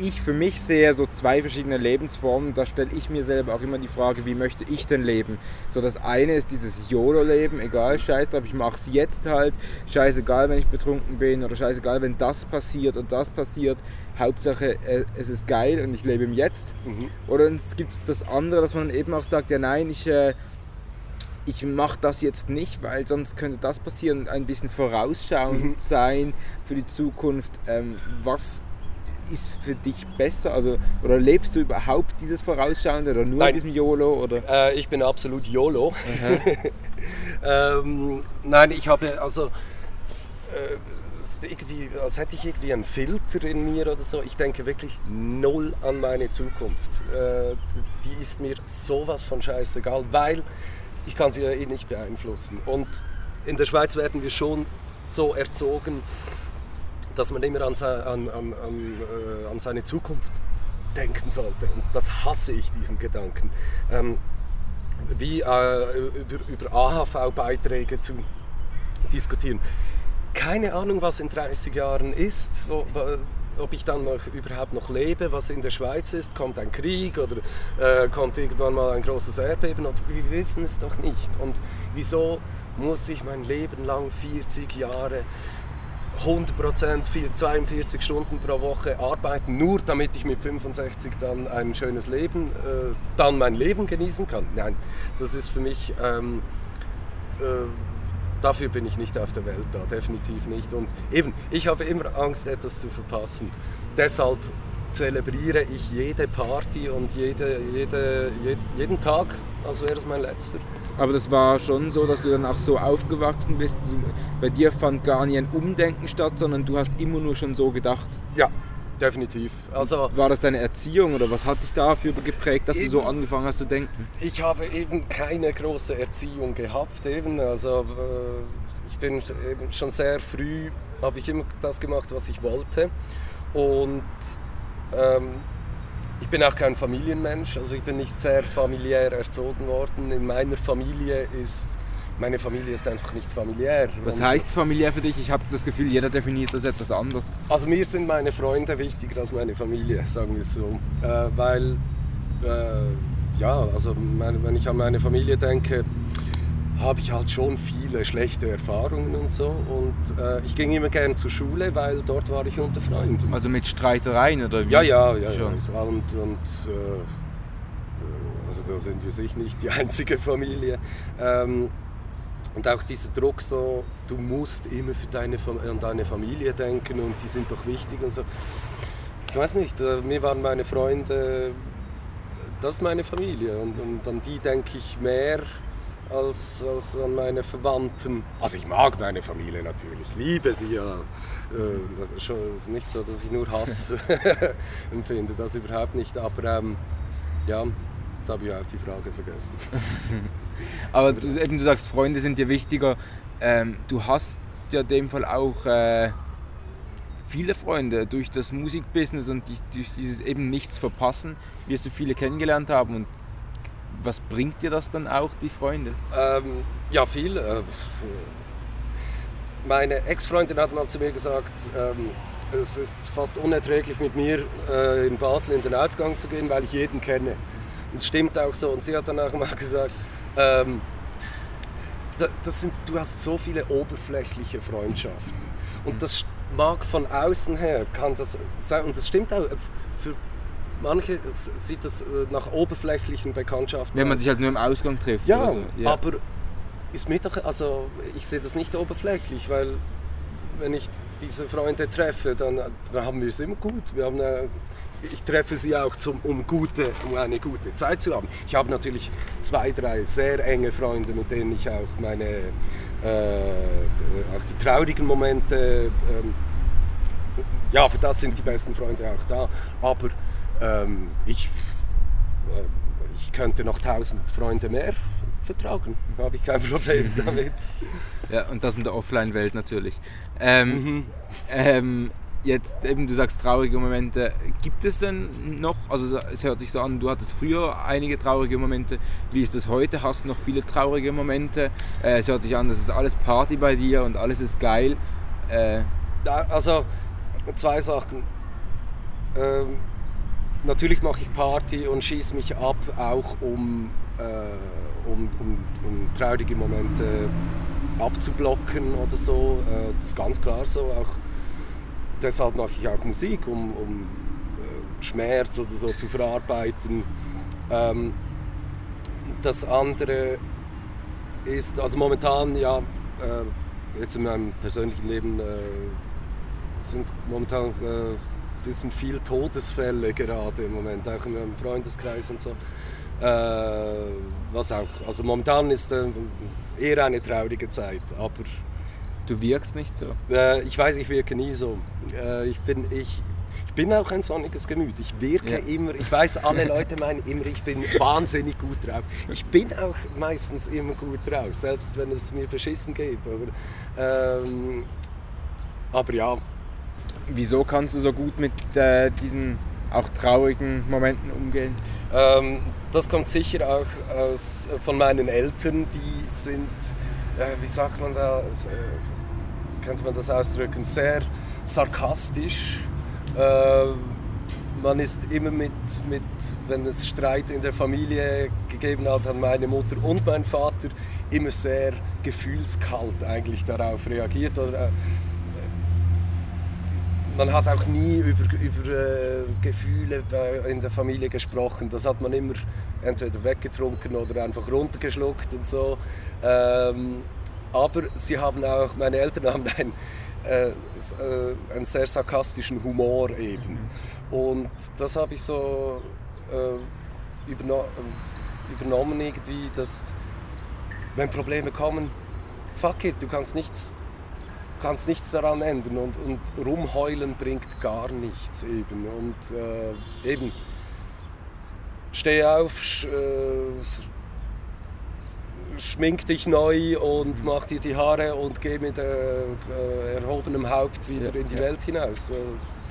ich für mich sehe so zwei verschiedene Lebensformen. Da stelle ich mir selber auch immer die Frage, wie möchte ich denn leben? So das eine ist dieses YOLO-Leben, egal, scheiß drauf, ich mache es jetzt halt. Scheißegal, wenn ich betrunken bin oder scheißegal, wenn das passiert und das passiert. Hauptsache, äh, es ist geil und ich lebe im Jetzt. Mhm. Oder es gibt das andere, dass man eben auch sagt, ja nein, ich... Äh, ich mache das jetzt nicht, weil sonst könnte das passieren, ein bisschen vorausschauend mhm. sein für die Zukunft. Ähm, was ist für dich besser? Also, oder lebst du überhaupt dieses Vorausschauende oder nur Nein. diesem YOLO? Oder? Äh, ich bin absolut YOLO. ähm, nein, ich habe also äh, irgendwie, als hätte ich irgendwie einen Filter in mir oder so. Ich denke wirklich null an meine Zukunft. Äh, die ist mir sowas von scheißegal, weil ich kann sie ja eh nicht beeinflussen. Und in der Schweiz werden wir schon so erzogen, dass man immer an, an, an, äh, an seine Zukunft denken sollte. Und das hasse ich, diesen Gedanken. Ähm, wie äh, über, über AHV-Beiträge zu diskutieren. Keine Ahnung, was in 30 Jahren ist, wo, ob ich dann noch, überhaupt noch lebe, was in der Schweiz ist, kommt ein Krieg oder äh, kommt irgendwann mal ein großes Erdbeben und wir wissen es doch nicht. Und wieso muss ich mein Leben lang 40 Jahre 100% 42 Stunden pro Woche arbeiten, nur damit ich mit 65 dann ein schönes Leben, äh, dann mein Leben genießen kann. Nein, das ist für mich, ähm, äh, dafür bin ich nicht auf der Welt da, definitiv nicht. Und eben, ich habe immer Angst, etwas zu verpassen. Deshalb zelebriere ich jede Party und jede, jede, jed, jeden Tag, als wäre es mein letzter. Aber das war schon so, dass du dann auch so aufgewachsen bist. Bei dir fand gar nie ein Umdenken statt, sondern du hast immer nur schon so gedacht. Ja, definitiv. Also, war das deine Erziehung oder was hat dich dafür geprägt, dass eben, du so angefangen hast zu denken? Ich habe eben keine große Erziehung gehabt. Eben. Also, äh, ich bin schon sehr früh, habe ich immer das gemacht, was ich wollte. Und ähm, ich bin auch kein Familienmensch, also ich bin nicht sehr familiär erzogen worden. In meiner Familie ist meine Familie ist einfach nicht familiär. Was heißt familiär für dich? Ich habe das Gefühl, jeder definiert das etwas anders. Also mir sind meine Freunde wichtiger als meine Familie, sagen wir es so. Äh, weil, äh, ja, also meine, wenn ich an meine Familie denke, habe ich halt schon viele schlechte Erfahrungen und so. Und äh, ich ging immer gerne zur Schule, weil dort war ich unter Freunden. Also mit Streitereien oder wie? Ja, ja, ja. ja. Und, und äh, also da sind wir sicher nicht die einzige Familie. Ähm, und auch dieser Druck so, du musst immer für deine, an deine Familie denken und die sind doch wichtig und so. Ich weiß nicht, äh, mir waren meine Freunde, das ist meine Familie und, und an die denke ich mehr als, als an meine Verwandten. Also ich mag meine Familie natürlich, liebe sie ja. Äh, schon, es ist nicht so, dass ich nur Hass empfinde, das überhaupt nicht. Aber ähm, ja, jetzt habe ich auch die Frage vergessen. Aber du, eben, du sagst, Freunde sind dir wichtiger. Ähm, du hast ja in dem Fall auch äh, viele Freunde durch das Musikbusiness und durch dieses eben nichts verpassen, wirst du viele kennengelernt haben und was bringt dir das dann auch, die Freunde? Ähm, ja, viel. Äh, meine Ex-Freundin hat mal zu mir gesagt, ähm, es ist fast unerträglich mit mir äh, in Basel in den Ausgang zu gehen, weil ich jeden kenne. Es stimmt auch so. Und sie hat dann auch mal gesagt, ähm, das sind, du hast so viele oberflächliche Freundschaften. Und mhm. das mag von außen her, kann das sein, und das stimmt auch, für manche sieht das äh, nach oberflächlichen Bekanntschaften Wenn man sich halt nur im Ausgang trifft. Ja, so. ja. aber ist mir doch, also ich sehe das nicht oberflächlich, weil wenn ich diese Freunde treffe, dann, dann haben wir es immer gut. Wir haben eine, ich treffe sie auch, zum, um, gute, um eine gute Zeit zu haben. Ich habe natürlich zwei, drei sehr enge Freunde, mit denen ich auch meine äh, auch die traurigen Momente, ähm, ja, für das sind die besten Freunde auch da. Aber ähm, ich, äh, ich könnte noch tausend Freunde mehr vertragen. Da habe ich kein Problem damit. Ja, und das in der Offline-Welt natürlich. Ähm, mhm. Jetzt eben, du sagst traurige Momente. Gibt es denn noch, also es hört sich so an, du hattest früher einige traurige Momente. Wie ist das heute? Hast du noch viele traurige Momente? Äh, es hört sich an, das ist alles Party bei dir und alles ist geil. Äh, also zwei Sachen. Ähm, natürlich mache ich Party und schieße mich ab, auch um, äh, um, um, um, traurige Momente abzublocken oder so. Äh, das ist ganz klar so. Auch deshalb mache ich auch Musik, um, um äh, Schmerz oder so zu verarbeiten. Ähm, das andere ist, also momentan, ja, äh, jetzt in meinem persönlichen Leben äh, sind momentan ein äh, bisschen viel Todesfälle gerade im Moment, auch in meinem Freundeskreis und so. Äh, was auch, also momentan ist eher eine traurige Zeit, aber Du wirkst nicht so. Äh, ich weiß, ich wirke nie so. Äh, ich, bin, ich, ich bin auch ein sonniges Gemüt. Ich wirke ja. immer, ich weiß, alle Leute meinen immer, ich bin wahnsinnig gut drauf. Ich bin auch meistens immer gut drauf, selbst wenn es mir beschissen geht. Oder? Ähm, aber ja. Wieso kannst du so gut mit äh, diesen auch traurigen Momenten umgehen? Ähm, das kommt sicher auch aus, von meinen Eltern, die sind äh, wie sagt man da, äh, könnte man das ausdrücken, sehr sarkastisch. Äh, man ist immer mit, mit, wenn es Streit in der Familie gegeben hat, an meine Mutter und mein Vater, immer sehr gefühlskalt eigentlich darauf reagiert. Oder, äh, man hat auch nie über, über äh, Gefühle in der Familie gesprochen. Das hat man immer entweder weggetrunken oder einfach runtergeschluckt und so. Ähm, aber sie haben auch, meine Eltern haben einen, äh, äh, einen sehr sarkastischen Humor eben. Und das habe ich so äh, überno übernommen irgendwie, dass wenn Probleme kommen, fuck it, du kannst nichts, kannst nichts daran ändern und, und rumheulen bringt gar nichts eben. Und äh, eben, steh auf, äh, schmink dich neu und mach dir die Haare und geh mit äh, erhobenem Haupt wieder ja, in die ja. Welt hinaus.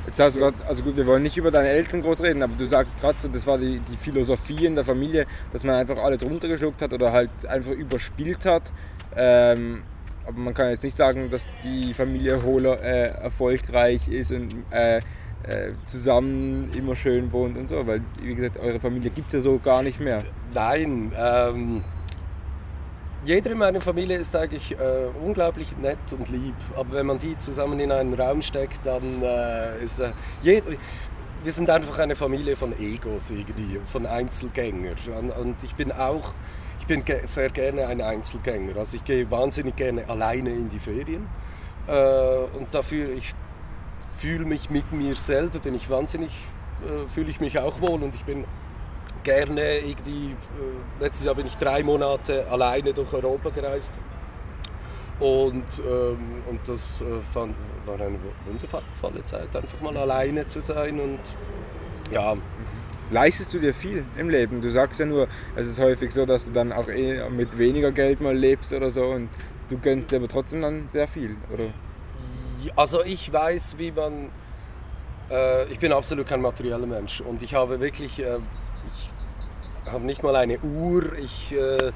Jetzt hast du grad, also gut, wir wollen nicht über deine Eltern groß reden, aber du sagst gerade so, das war die, die Philosophie in der Familie, dass man einfach alles runtergeschluckt hat oder halt einfach überspielt hat. Ähm, aber man kann jetzt nicht sagen, dass die Familie Hohler äh, erfolgreich ist und äh, äh, zusammen immer schön wohnt und so, weil wie gesagt, eure Familie gibt es ja so gar nicht mehr. Nein, ähm, jeder in meiner Familie ist eigentlich äh, unglaublich nett und lieb, aber wenn man die zusammen in einen Raum steckt, dann äh, ist äh, je, wir sind einfach eine Familie von Egos irgendwie, von Einzelgängern. Und, und ich bin auch ich bin sehr gerne ein Einzelgänger. Also ich gehe wahnsinnig gerne alleine in die Ferien. Äh, und dafür ich fühle mich mit mir selber bin ich wahnsinnig äh, fühle ich mich auch wohl und ich bin gerne irgendwie, äh, letztes Jahr bin ich drei Monate alleine durch Europa gereist. Und, ähm, und das äh, fand, war eine wundervolle Zeit, einfach mal alleine zu sein und ja. Leistest du dir viel im Leben? Du sagst ja nur, es ist häufig so, dass du dann auch eh mit weniger Geld mal lebst oder so und du gönnst dir aber trotzdem dann sehr viel, oder? Also ich weiß, wie man... Äh, ich bin absolut kein materieller Mensch und ich habe wirklich... Äh, ich habe nicht mal eine Uhr, ich... Äh,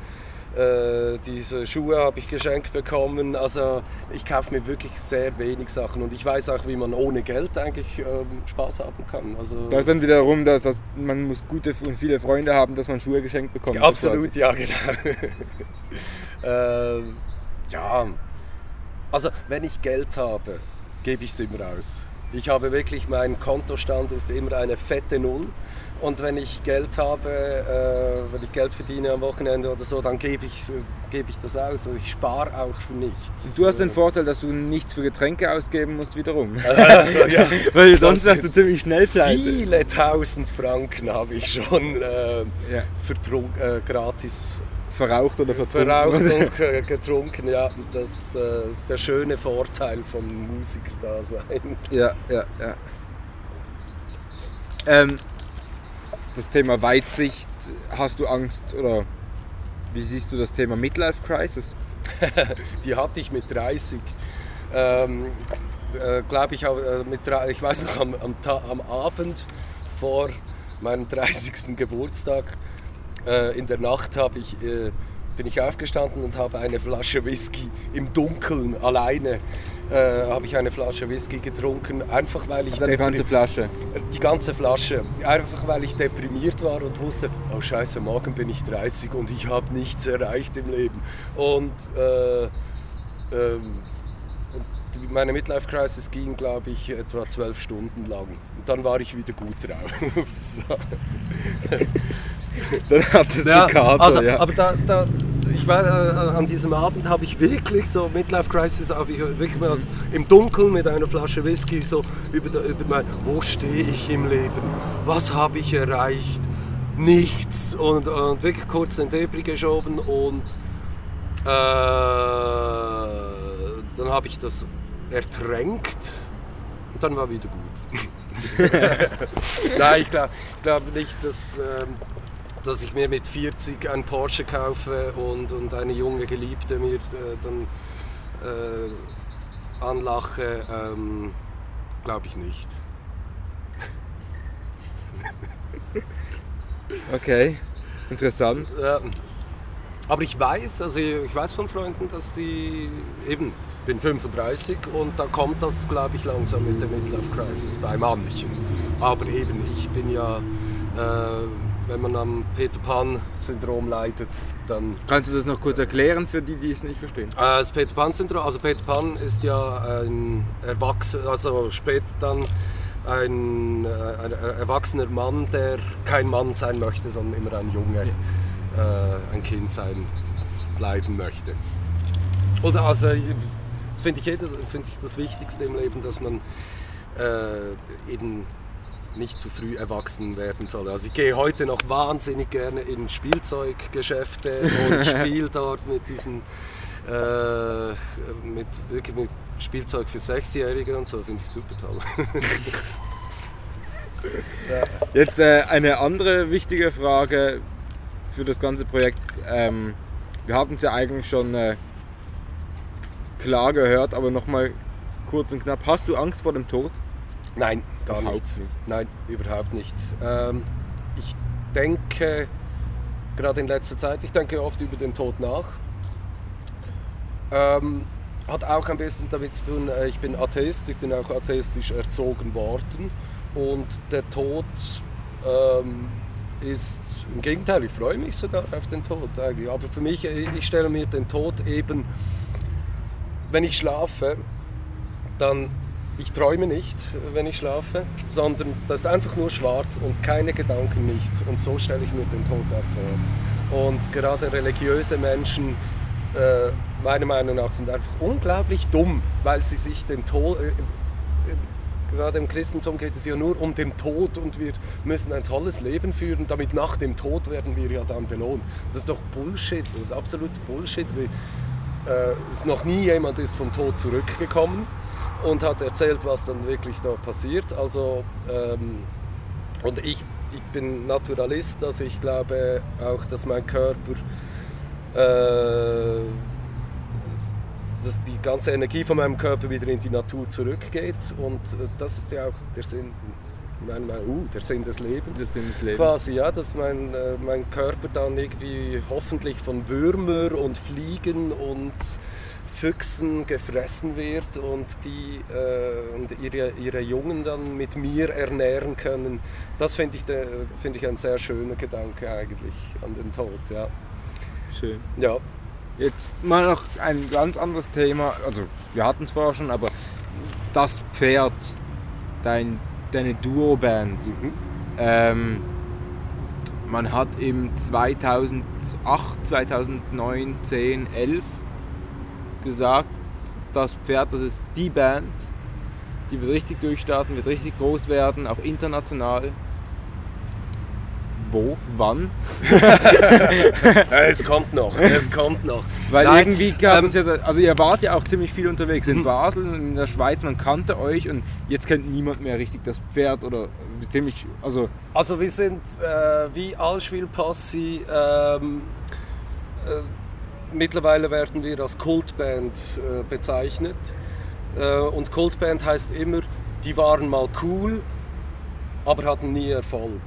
äh, diese Schuhe habe ich geschenkt bekommen. Also ich kaufe mir wirklich sehr wenig Sachen und ich weiß auch, wie man ohne Geld eigentlich ähm, Spaß haben kann. Also, da ist dann wiederum, dass, dass man muss gute und viele Freunde haben, dass man Schuhe geschenkt bekommt. Ja, absolut, ja genau. äh, ja, also wenn ich Geld habe, gebe ich es immer aus. Ich habe wirklich, mein Kontostand ist immer eine fette Null. Und wenn ich Geld habe, äh, wenn ich Geld verdiene am Wochenende oder so, dann gebe ich, geb ich das aus. Also ich spare auch für nichts. Du hast den Vorteil, dass du nichts für Getränke ausgeben musst wiederum. ja, Weil sonst wärst du ziemlich schnell pleite. Viele tausend Franken habe ich schon äh, ja. äh, gratis verraucht oder vertrunken. Verraucht und getrunken, ja. Das äh, ist der schöne Vorteil vom Musiker-Dasein. Ja, ja, ja. Ähm, das Thema Weitsicht, hast du Angst oder wie siehst du das Thema Midlife Crisis? Die hatte ich mit 30. Ähm, äh, glaube ich, äh, mit, ich weiß noch, am, am, am, Abend vor meinem 30. Geburtstag, äh, in der Nacht ich, äh, bin ich aufgestanden und habe eine Flasche Whisky im Dunkeln alleine äh, habe ich eine Flasche Whisky getrunken, einfach weil ich... Also die ganze Flasche? Die ganze Flasche. Einfach weil ich deprimiert war und wusste, oh scheiße, morgen bin ich 30 und ich habe nichts erreicht im Leben. Und, äh, ähm, und meine Midlife Crisis ging, glaube ich, etwa zwölf Stunden lang. Und dann war ich wieder gut drauf. so. dann hattest ja, du Karte, also, ja. Aber da, da ich war äh, an diesem Abend habe ich wirklich so Midlife Crisis habe ich wirklich mal im Dunkeln mit einer Flasche Whisky so über, über mein wo stehe ich im Leben was habe ich erreicht nichts und, und wirklich kurz den Debris geschoben und äh, dann habe ich das ertränkt und dann war wieder gut. Nein, ich glaube glaub nicht, dass ähm, dass ich mir mit 40 ein Porsche kaufe und, und eine junge Geliebte mir äh, dann äh, anlache, ähm, glaube ich nicht. Okay, interessant. Ja. Aber ich weiß, also ich weiß von Freunden, dass sie eben, bin 35 und da kommt das, glaube ich, langsam mit der Midlife Crisis bei manchen. Aber eben, ich bin ja äh, wenn man am Peter Pan-Syndrom leidet, dann... Kannst du das noch kurz erklären für die, die es nicht verstehen? Äh, das Peter Pan-Syndrom, also Peter Pan ist ja ein Erwachsener, also später dann ein, äh, ein, erwachsener Mann, der kein Mann sein möchte, sondern immer ein Junge, ja. äh, ein Kind sein bleiben möchte. Oder also, das finde ich, find ich das Wichtigste im Leben, dass man äh, eben nicht zu früh erwachsen werden soll. Also ich gehe heute noch wahnsinnig gerne in Spielzeuggeschäfte und spiele dort mit diesen äh, mit, wirklich mit Spielzeug für Sechsjährige und so, finde ich super toll. Jetzt äh, eine andere wichtige Frage für das ganze Projekt. Ähm, wir haben es ja eigentlich schon äh, klar gehört, aber nochmal kurz und knapp. Hast du Angst vor dem Tod? Nein, gar nicht. nicht. Nein, überhaupt nicht. Ähm, ich denke, gerade in letzter Zeit, ich denke oft über den Tod nach. Ähm, hat auch ein bisschen damit zu tun, äh, ich bin Atheist, ich bin auch atheistisch erzogen worden und der Tod ähm, ist im Gegenteil, ich freue mich sogar auf den Tod eigentlich. Aber für mich, äh, ich stelle mir den Tod eben, wenn ich schlafe, dann ich träume nicht, wenn ich schlafe, sondern das ist einfach nur schwarz und keine Gedanken, nichts. Und so stelle ich mir den Tod auch vor. Und gerade religiöse Menschen, äh, meiner Meinung nach, sind einfach unglaublich dumm, weil sie sich den Tod, äh, gerade im Christentum geht es ja nur um den Tod und wir müssen ein tolles Leben führen, damit nach dem Tod werden wir ja dann belohnt. Das ist doch Bullshit, das ist absolut Bullshit. Äh, noch nie jemand ist vom Tod zurückgekommen und hat erzählt, was dann wirklich da passiert. Also, ähm, und ich, ich bin Naturalist, also ich glaube auch, dass mein Körper äh, dass die ganze Energie von meinem Körper wieder in die Natur zurückgeht und äh, das ist ja auch der Sinn, mein, mein, uh, der Sinn des Lebens. Der Sinn des Lebens. Quasi, ja, dass mein, äh, mein Körper dann irgendwie hoffentlich von Würmer und Fliegen und Füchsen gefressen wird und die äh, und ihre, ihre Jungen dann mit mir ernähren können. Das finde ich, find ich ein sehr schöner Gedanke eigentlich an den Tod. Ja. Schön. Ja, Jetzt mal noch ein ganz anderes Thema. Also, wir hatten es vorher schon, aber das Pferd, dein, deine Duo-Band. Ähm, man hat im 2008, 2009, 10, 11 gesagt, das Pferd, das ist die Band, die wird richtig durchstarten, wird richtig groß werden, auch international. Wo? Wann? es kommt noch, es kommt noch. Weil Nein, irgendwie gab ähm, es ja, also ihr wart ja auch ziemlich viel unterwegs in Basel und in der Schweiz, man kannte euch und jetzt kennt niemand mehr richtig das Pferd oder ziemlich, also Also wir sind äh, wie Allspiel-Passi. Ähm, äh, mittlerweile werden wir als Kultband äh, bezeichnet. Äh, und Kultband heißt immer, die waren mal cool, aber hatten nie Erfolg.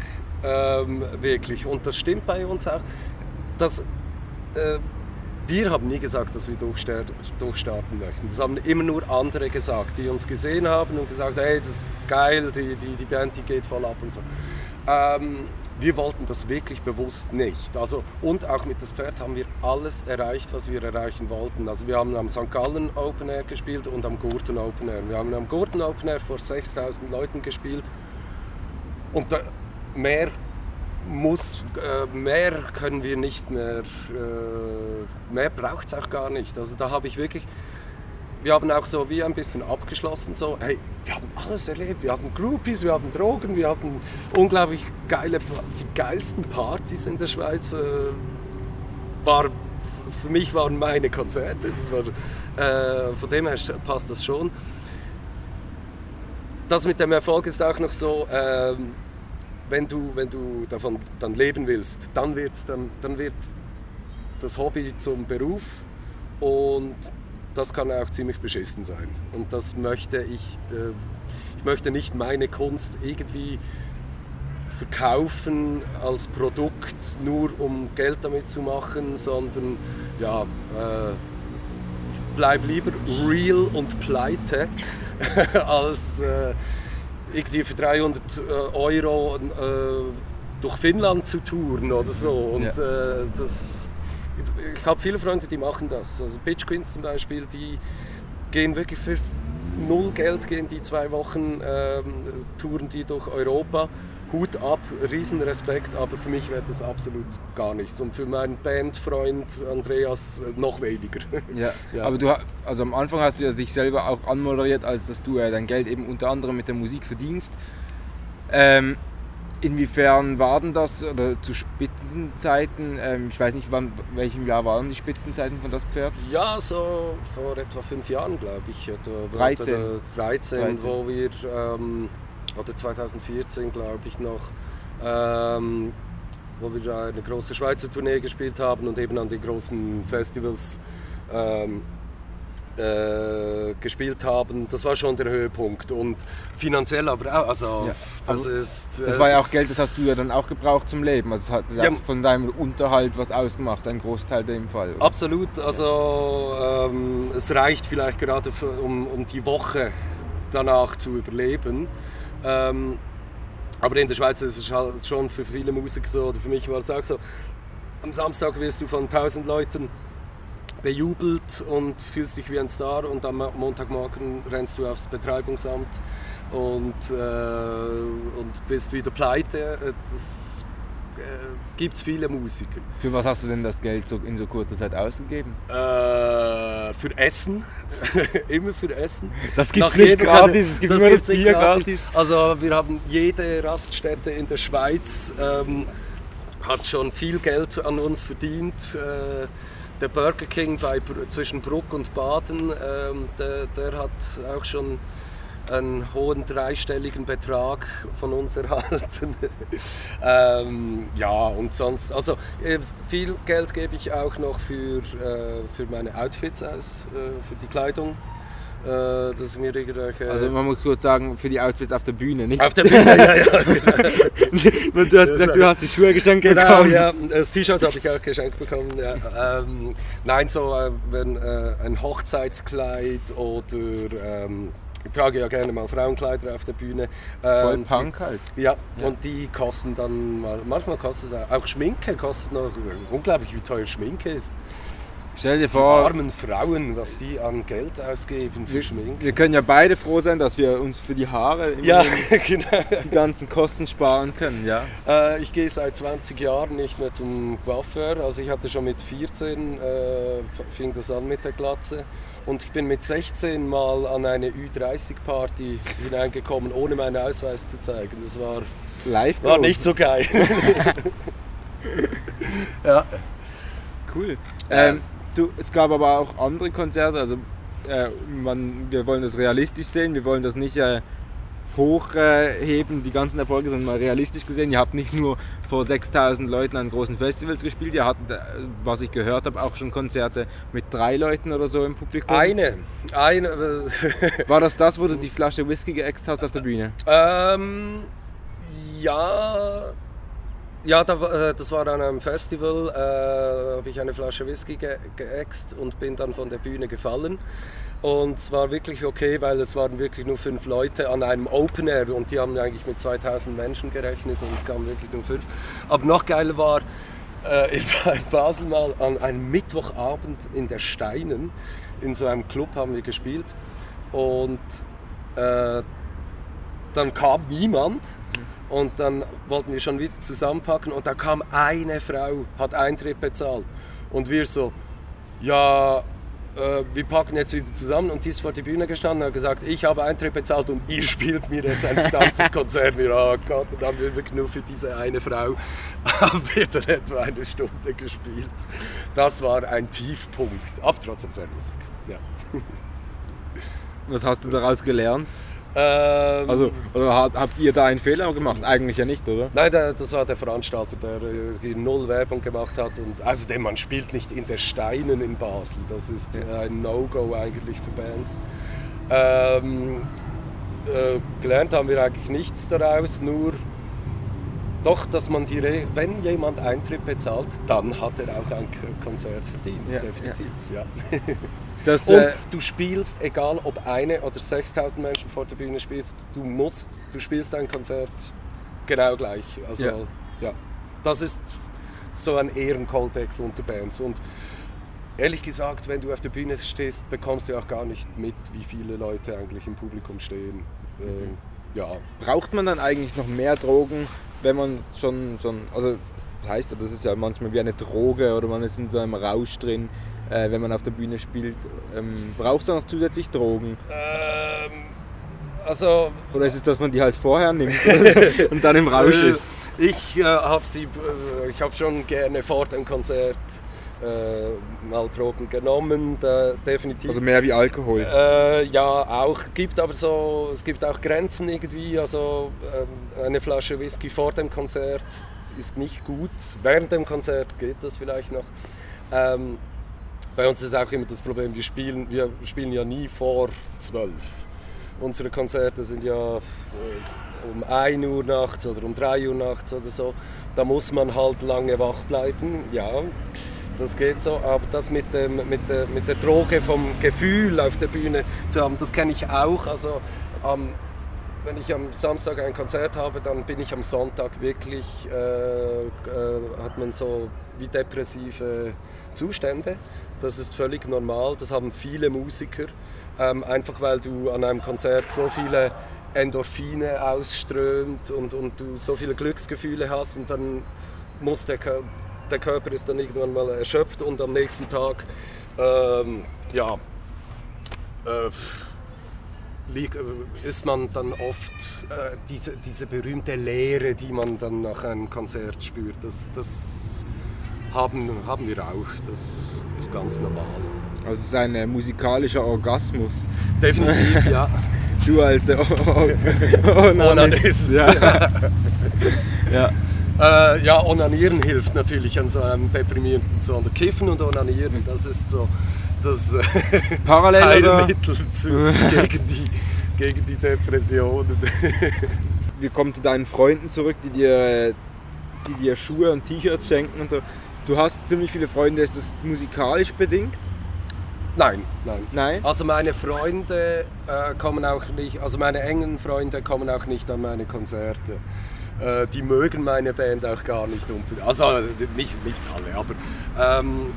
Ähm, wirklich. Und das stimmt bei uns auch. Das, äh, wir haben nie gesagt, dass wir durchstar- durchstarten möchten. Das haben immer nur andere gesagt, die uns gesehen haben und gesagt, hey, das ist geil, die, die, die Band die geht voll ab und so. Ähm, wir wollten das wirklich bewusst nicht. Also, und auch mit das Pferd haben wir alles erreicht, was wir erreichen wollten. Also wir haben am St. Gallen Open Air gespielt und am Gurten Open Air. Wir haben am Gurten Open Air vor 6000 Leuten gespielt. Und da, mehr muss, äh, mehr können wir nicht mehr, äh, mehr braucht es auch gar nicht. Also da habe ich wirklich, wir haben auch so wie ein bisschen abgeschlossen, so, hey, wir haben alles erlebt, wir hatten Groupies, wir hatten Drogen, wir hatten unglaublich geile, die geilsten Partys in der Schweiz, äh, war, für mich waren meine Konzerte, war, von dem her passt das schon. Das mit dem Erfolg ist auch noch so, ähm, wenn du, wenn du davon dann leben willst, dann, wird's dann, dann wird das Hobby zum Beruf und das kann auch ziemlich beschissen sein. Und das möchte ich, äh, ich möchte nicht meine Kunst irgendwie verkaufen als Produkt, nur um Geld damit zu machen, sondern ja, äh, ich bleib lieber real und pleite als äh, irgendwie für 300 äh, Euro äh, durch Finnland zu touren oder so. Und äh, das, ich habe viele Freunde, die machen das. Also Bitch Queens zum Beispiel, die gehen wirklich für null Geld, gehen die zwei Wochen, ähm, touren die durch Europa. Hut ab, riesen Respekt, aber für mich wäre das absolut gar nichts. Und für meinen Bandfreund Andreas äh, noch weniger. Ja, Ja. aber du, also am Anfang hast du ja dich selber auch anmoderiert, als dass du ja dein Geld eben unter anderem mit der Musik verdienst. Ähm, inwiefern war denn das, oder zu Spitzenzeiten, ähm, ich weiß nicht, wann, welchem Jahr waren die Spitzenzeiten von das Pferd? Ja, so vor etwa fünf Jahren, glaube ich. Oder, 13. Oder 13, 13. wo wir, ähm, oder 2014, glaube ich noch, ähm, wo wir da eine große Schweizer Tournee gespielt haben und eben an den großen Festivals ähm, äh, gespielt haben. Das war schon der Höhepunkt. Und finanziell aber auch. Also, Ja, das aber ist. Das äh, war ja auch Geld, das hast du ja dann auch gebraucht zum Leben. Also es hat das Ja. hat von deinem Unterhalt was ausgemacht, ein Großteil dem Fall. oder? Absolut, also ähm, es reicht vielleicht gerade für, um, um die Woche danach zu überleben. Ähm, aber in der Schweiz ist es halt schon für viele Musiker so, oder für mich war es auch so, am Samstag wirst du von 1000 Leuten bejubelt und fühlst dich wie ein Star und am Montagmorgen rennst du aufs Betreibungsamt und, äh, und bist wieder pleite. Äh, Das, gibt es viele Musiker. Für was hast du denn das Geld so in so kurzer Zeit ausgegeben? Äh, für Essen. immer für Essen. Das gibt's Nach nicht gratis, es gibt das nur das Bier gratis. Also wir haben jede Raststätte in der Schweiz ähm, hat schon viel Geld an uns verdient. Äh, der Burger King bei, zwischen Bruck und Baden, ähm, der, der hat auch schon einen hohen dreistelligen Betrag von uns erhalten. ähm, ja, und sonst, also äh, viel Geld gebe ich auch noch für, äh, für meine Outfits aus, äh, für die Kleidung. Äh, dass mir irgendwelche. Also man muss kurz sagen, für die Outfits auf der Bühne, nicht? auf der Bühne, ja, ja. Und du hast gesagt, du hast die Schuhe geschenkt Genau, bekommen. ja. Das T-Shirt habe ich auch geschenkt bekommen. Ja. Ähm, nein, so äh, wenn, äh, ein Hochzeitskleid oder ähm, ich trage ja gerne mal Frauenkleider auf der Bühne. Voll Ähm, Punk halt. Die, ja, und die kosten dann mal, manchmal kostet es auch, auch Schminke kostet noch, also unglaublich wie teuer Schminke ist. Stell dir Die vor, armen Frauen, was die an Geld ausgeben für wir, Schminke. wir können ja beide froh sein, dass wir uns für die Haare Ja, genau. die ganzen Kosten sparen können, ja. Äh, ich gehe seit 20 Jahren nicht mehr zum Coiffeur. Also ich hatte schon mit 14, äh, fing das an mit der Glatze. Und ich bin mit 16 mal an eine Ü30-Party hineingekommen, ohne meinen Ausweis zu zeigen. Das war, Live war nicht so geil. ja. Cool. Ähm, du, es gab aber auch andere Konzerte, also äh, man, wir wollen das realistisch sehen, wir wollen das nicht äh, hochheben, die ganzen Erfolge, sondern mal realistisch gesehen. Ihr habt nicht nur vor 6000 Leuten an großen Festivals gespielt, ihr hattet, äh, was ich gehört habe, auch schon Konzerte mit drei Leuten oder so im Publikum. Eine. eine War das das, wo du die Flasche Whisky geäxt hast auf der Bühne? ähm, ja. Ja, da, äh, das war an einem Festival, äh, habe ich eine Flasche Whisky ge und bin dann von der Bühne gefallen. Und es war wirklich okay, weil es waren wirklich nur fünf Leute an einem Open Air und die haben eigentlich mit 2000 Menschen gerechnet und es kamen wirklich nur fünf. Aber noch geiler war, äh, ich war in Basel mal an einem Mittwochabend in der Steinen, in so einem Club haben wir gespielt und äh, dann kam niemand und dann wollten wir schon wieder zusammenpacken und da kam eine Frau, hat Eintritt bezahlt und wir so, ja, äh, wir packen jetzt wieder zusammen und die ist vor die Bühne gestanden und hat gesagt, ich habe Eintritt bezahlt und ihr spielt mir jetzt ein verdammtes Konzert. Wir, oh Gott, und dann haben wir wirklich nur für diese eine Frau dann etwa eine Stunde gespielt. Das war ein Tiefpunkt, aber trotzdem sehr lustig. Ja. Was hast du daraus gelernt? Ähm, Also, habt, ihr da einen Fehler gemacht? Eigentlich ja nicht, oder? Nein, das war der Veranstalter, der äh, null Werbung gemacht hat. Und außerdem, man spielt nicht in der Steinen in Basel. Das ist Ja. ein No-Go eigentlich für Bands. Ähm, äh, gelernt haben wir eigentlich nichts daraus, nur doch, dass man die, Re wenn jemand Eintritt bezahlt, dann hat er auch ein Konzert verdient, Ja, definitiv. Ja. Ist das, Und äh, du spielst, egal ob eine oder 6000 Menschen vor der Bühne spielst, du musst, du spielst ein Konzert genau gleich. Also, Ja. ja. Das ist so ein Ehrenkodex unter Bands. Und ehrlich gesagt, wenn du auf der Bühne stehst, bekommst du auch gar nicht mit, wie viele Leute eigentlich im Publikum stehen. Ähm, ja. braucht man dann eigentlich noch mehr Drogen, wenn man schon, schon also das heißt ja, das ist ja manchmal wie eine Droge oder man ist in so einem Rausch drin, äh, wenn man auf der Bühne spielt. Ähm, braucht es da noch zusätzlich Drogen? Ähm, also Oder ist es, dass man die halt vorher nimmt so und dann im Rausch Äh, ist? Ich äh, habe sie, äh, ich habe schon gerne vor dem Konzert äh, mal Drogen genommen, da, definitiv. Also mehr wie Alkohol. Äh, ja, auch. Gibt aber so, es gibt auch Grenzen irgendwie. Also ähm, eine Flasche Whisky vor dem Konzert ist nicht gut. Während dem Konzert geht das vielleicht noch. Ähm, bei uns ist auch immer das Problem, wir spielen, wir spielen ja nie vor zwölf. Unsere Konzerte sind ja äh, um 1 Uhr nachts oder um 3 Uhr nachts oder so. Da muss man halt lange wach bleiben, ja. Das geht so, aber das mit, dem, mit, der, mit der Droge vom Gefühl auf der Bühne zu haben, das kenne ich auch. Also am, wenn ich am Samstag ein Konzert habe, dann bin ich am Sonntag wirklich, äh, äh, hat man so wie depressive Zustände. Das ist völlig normal, das haben viele Musiker. Ähm, einfach weil du an einem Konzert so viele Endorphine ausströmt und, und du so viele Glücksgefühle hast und dann muss der, der Körper ist dann irgendwann mal erschöpft und am nächsten Tag ähm, ja, äh, lieg, äh, ist man dann oft äh, diese, diese berühmte Leere, die man dann nach einem Konzert spürt. Das, das haben, haben wir auch. Das ist ganz normal. Also es ist ein äh, musikalischer Orgasmus. Definitiv, ja. Du als Onanist. Onanist. Ja. ja. Äh, ja, Onanieren hilft natürlich an so einem deprimierten Sonder. Kiffen und Onanieren, das ist so das äh, Parallel? Heilmittel zu, gegen, die, gegen die Depressionen. Wir kommen zu deinen Freunden zurück, die dir, die dir Schuhe und T-Shirts schenken und so. Du hast ziemlich viele Freunde. Ist das musikalisch bedingt? Nein, nein. Nein? Also meine Freunde äh, kommen auch nicht, also meine engen Freunde kommen auch nicht an meine Konzerte. Äh, die mögen meine Band auch gar nicht unbedingt. Also nicht, nicht alle, aber ähm,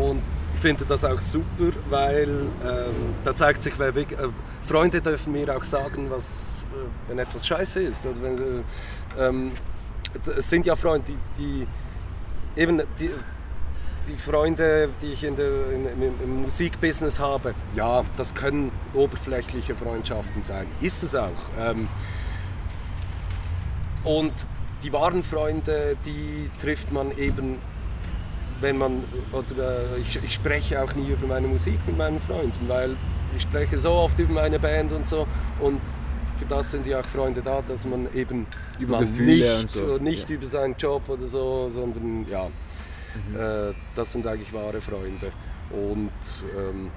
und ich finde das auch super, weil ähm, da zeigt sich, wer wirklich, äh, Freunde dürfen mir auch sagen, was, äh, wenn etwas scheiße ist. Oder wenn, äh, ähm, es sind ja Freunde, die, die eben die, die Freunde, die ich in der, in, im Musikbusiness habe, ja, das können oberflächliche Freundschaften sein. Ist es auch. Ähm, und die wahren Freunde, die trifft man eben, wenn man, oder äh, ich, ich spreche auch nie über meine Musik mit meinen Freunden, weil ich spreche so oft über meine Band und so und für das sind ja auch Freunde da, dass man eben Über man nicht, so, nicht ja. über seinen Job oder so, sondern ja, äh, das sind eigentlich wahre Freunde. Und ähm,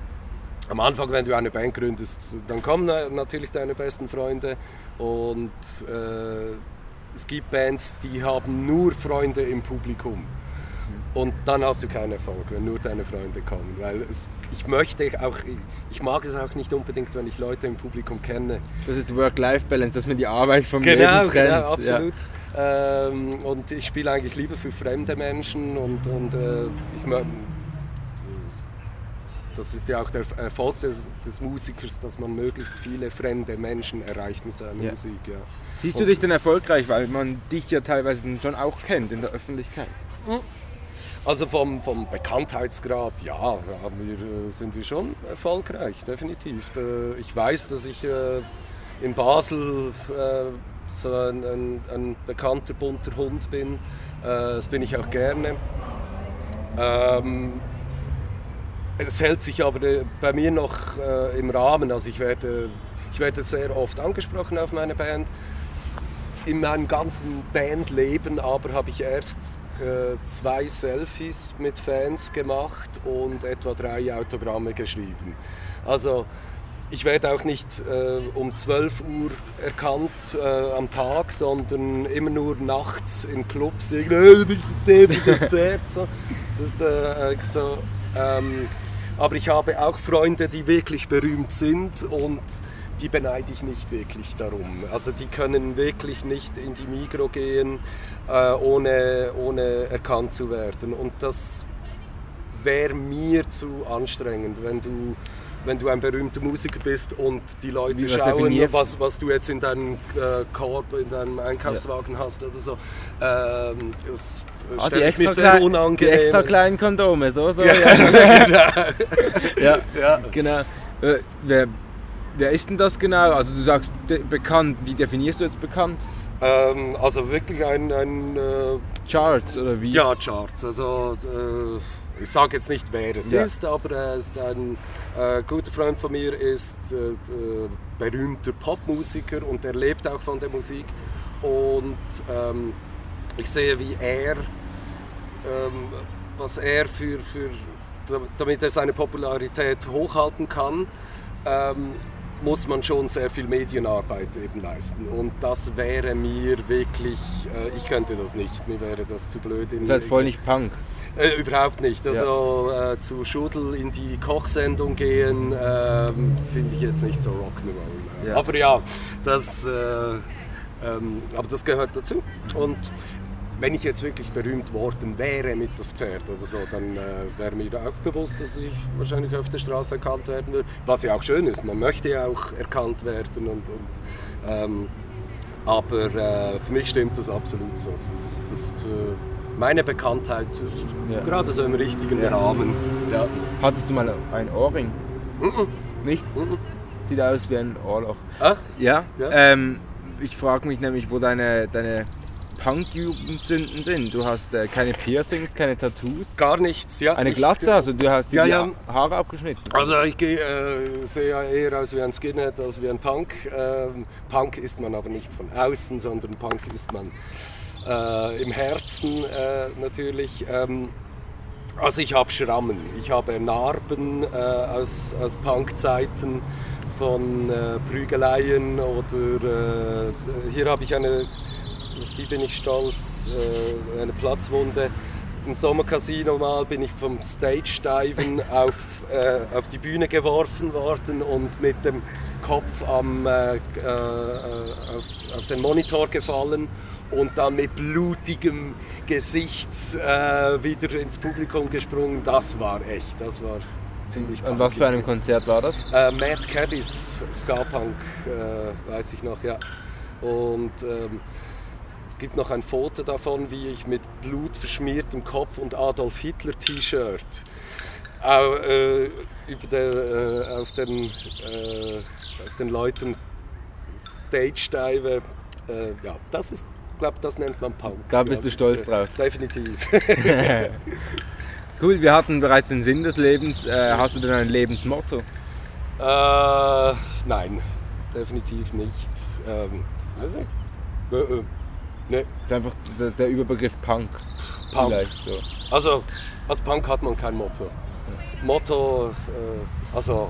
am Anfang, wenn du eine Band gründest, dann kommen na- natürlich deine besten Freunde und äh, es gibt Bands, die haben nur Freunde im Publikum. Und dann hast du keinen Erfolg, wenn nur deine Freunde kommen. Weil es, ich möchte auch, ich mag es auch nicht unbedingt, wenn ich Leute im Publikum kenne. Das ist Work-Life-Balance, dass man die Arbeit vom Genau, Leben trennt. genau absolut. Ähm, und ich spiele eigentlich lieber für fremde Menschen und, und äh, ich das ist ja auch der Erfolg des, des Musikers, dass man möglichst viele fremde Menschen erreicht mit seiner Ja. Musik. Ja. Siehst du dich denn erfolgreich, weil man dich ja teilweise schon auch kennt in der Öffentlichkeit? Also vom, vom Bekanntheitsgrad, ja, wir, äh, sind wir schon erfolgreich, definitiv. Äh, Ich weiß, dass ich äh, in Basel so ein, ein, ein bekannter bunter Hund bin. Das bin ich auch gerne. Ähm, es hält sich aber äh, bei mir noch äh, im Rahmen. Also ich werde, ich werde sehr oft angesprochen auf meine Band. In meinem ganzen Bandleben aber habe ich erst äh, zwei Selfies mit Fans gemacht und etwa drei Autogramme geschrieben. Also ich werde auch nicht äh, um 12 Uhr erkannt äh, am Tag, sondern immer nur nachts in Clubs. Das ist, äh, äh, so ähm, aber ich habe auch Freunde, die wirklich berühmt sind und die beneide ich nicht wirklich darum. Also die können wirklich nicht in die Migro gehen, äh, ohne, ohne erkannt zu werden. Und das wäre mir zu anstrengend, wenn du, wenn du ein berühmter Musiker bist und die Leute Wie, was schauen, was, was du jetzt in deinem äh, Korb, in deinem Einkaufswagen hast oder so. Ähm, das Ah, mir extra, klein, die extra kleinen Kondome, so, so. Ja, ja. Ja. genau. Äh, wer, wer ist denn das genau? Also du sagst bekannt, wie definierst du jetzt bekannt? Ähm, also wirklich ein, ein äh, Charts oder wie? Ja, Charts. Also, äh, ich sage jetzt nicht, wer es Ja. ist, aber er ist ein äh, guter Freund von mir, ist äh, äh, berühmter Popmusiker und er lebt auch von der Musik. Und ähm, ich sehe, wie er, ähm, was er für, für, damit er seine Popularität hochhalten kann, ähm, muss man schon sehr viel Medienarbeit eben leisten. Und das wäre mir wirklich, äh, ich könnte das nicht, mir wäre das zu blöd. In, ist halt voll nicht Punk. äh, überhaupt nicht. Also äh, zu Schudel in die Kochsendung gehen, ähm, finde ich jetzt nicht so Rock'n'Roll. Ja. Aber ja, das, äh, ähm, aber das gehört dazu. Und wenn ich jetzt wirklich berühmt worden wäre mit das Pferd oder so, dann äh, wäre mir auch bewusst, dass ich wahrscheinlich auf der Straße erkannt werden würde. Was ja auch schön ist, man möchte ja auch erkannt werden. Und, und, ähm, aber äh, für mich stimmt das absolut so. Das, äh, meine Bekanntheit ist Ja. gerade so im richtigen Ja. Rahmen. Ja. Hattest du mal ein Ohrring? Mhm. Nicht? Mhm. Sieht aus wie ein Ohrloch. Ach, Ja. Ja. Ähm, ich frage mich nämlich, wo deine, deine Punk-Jugendsünden sind. Du hast äh, keine Piercings, keine Tattoos. gar nichts. Ja. Eine Glatze, also du hast Ja, die ja. Haare abgeschnitten. Also ich gehe, äh, sehe ja eher aus wie ein Skinhead als wie ein Punk. Ähm, Punk ist man aber nicht von außen, sondern Punk ist man äh, im Herzen äh, natürlich. Ähm, also ich habe Schrammen, ich habe Narben äh, aus, aus Punk-Zeiten von äh, Prügeleien oder äh, hier habe ich eine, auf die bin ich stolz, äh, eine Platzwunde. Im Sommercasino mal bin ich vom Stage-Diven auf, äh, auf die Bühne geworfen worden und mit dem Kopf am, äh, äh, auf, auf den Monitor gefallen und dann mit blutigem Gesicht äh, wieder ins Publikum gesprungen. Das war echt, das war ziemlich Und was für ein Konzert war das? Äh, Mad Caddies, Ska-Punk, äh, weiß ich noch, ja. Und ähm, gibt noch ein Foto davon, wie ich mit Blut verschmiertem Kopf und Adolf Hitler T-Shirt äh, über der, äh, auf, den, äh, auf den Leuten Stage dive. Äh, ja, das ist, glaube das nennt man Punk. Da bist ja, du stolz äh, drauf. Definitiv. Cool, wir hatten bereits den Sinn des Lebens. Äh, hast du denn ein Lebensmotto? Äh, nein, definitiv nicht. Ähm, weiß nicht. Äh, äh, ne, Das ist einfach der, der Überbegriff Punk. Punk. Vielleicht so. Also, als Punk hat man kein Motto. Motto, äh, also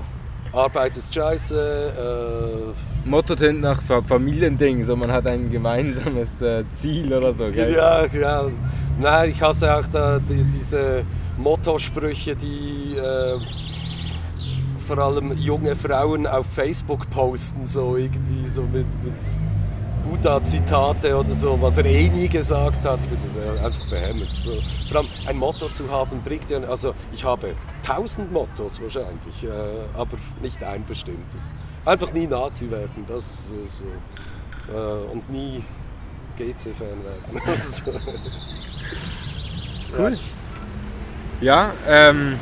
Arbeit ist scheiße, Motto tönt nach Fa- Familiending, so man hat ein gemeinsames äh, Ziel oder so. äh, Gell? ja, ja. Nein, ich hasse auch da, die, diese Motto-Sprüche, die äh, vor allem junge Frauen auf Facebook posten, so irgendwie so mit, mit Buddha-Zitate oder so, was er eh nie gesagt hat. Ich finde das äh, einfach behämmert. Vor allem ein Motto zu haben bringt ja, also ich habe tausend Mottos wahrscheinlich, äh, aber nicht ein bestimmtes. Einfach nie Nazi werden, das äh, so, und nie GC-Fan werden. Also, Cool. Ja, ähm,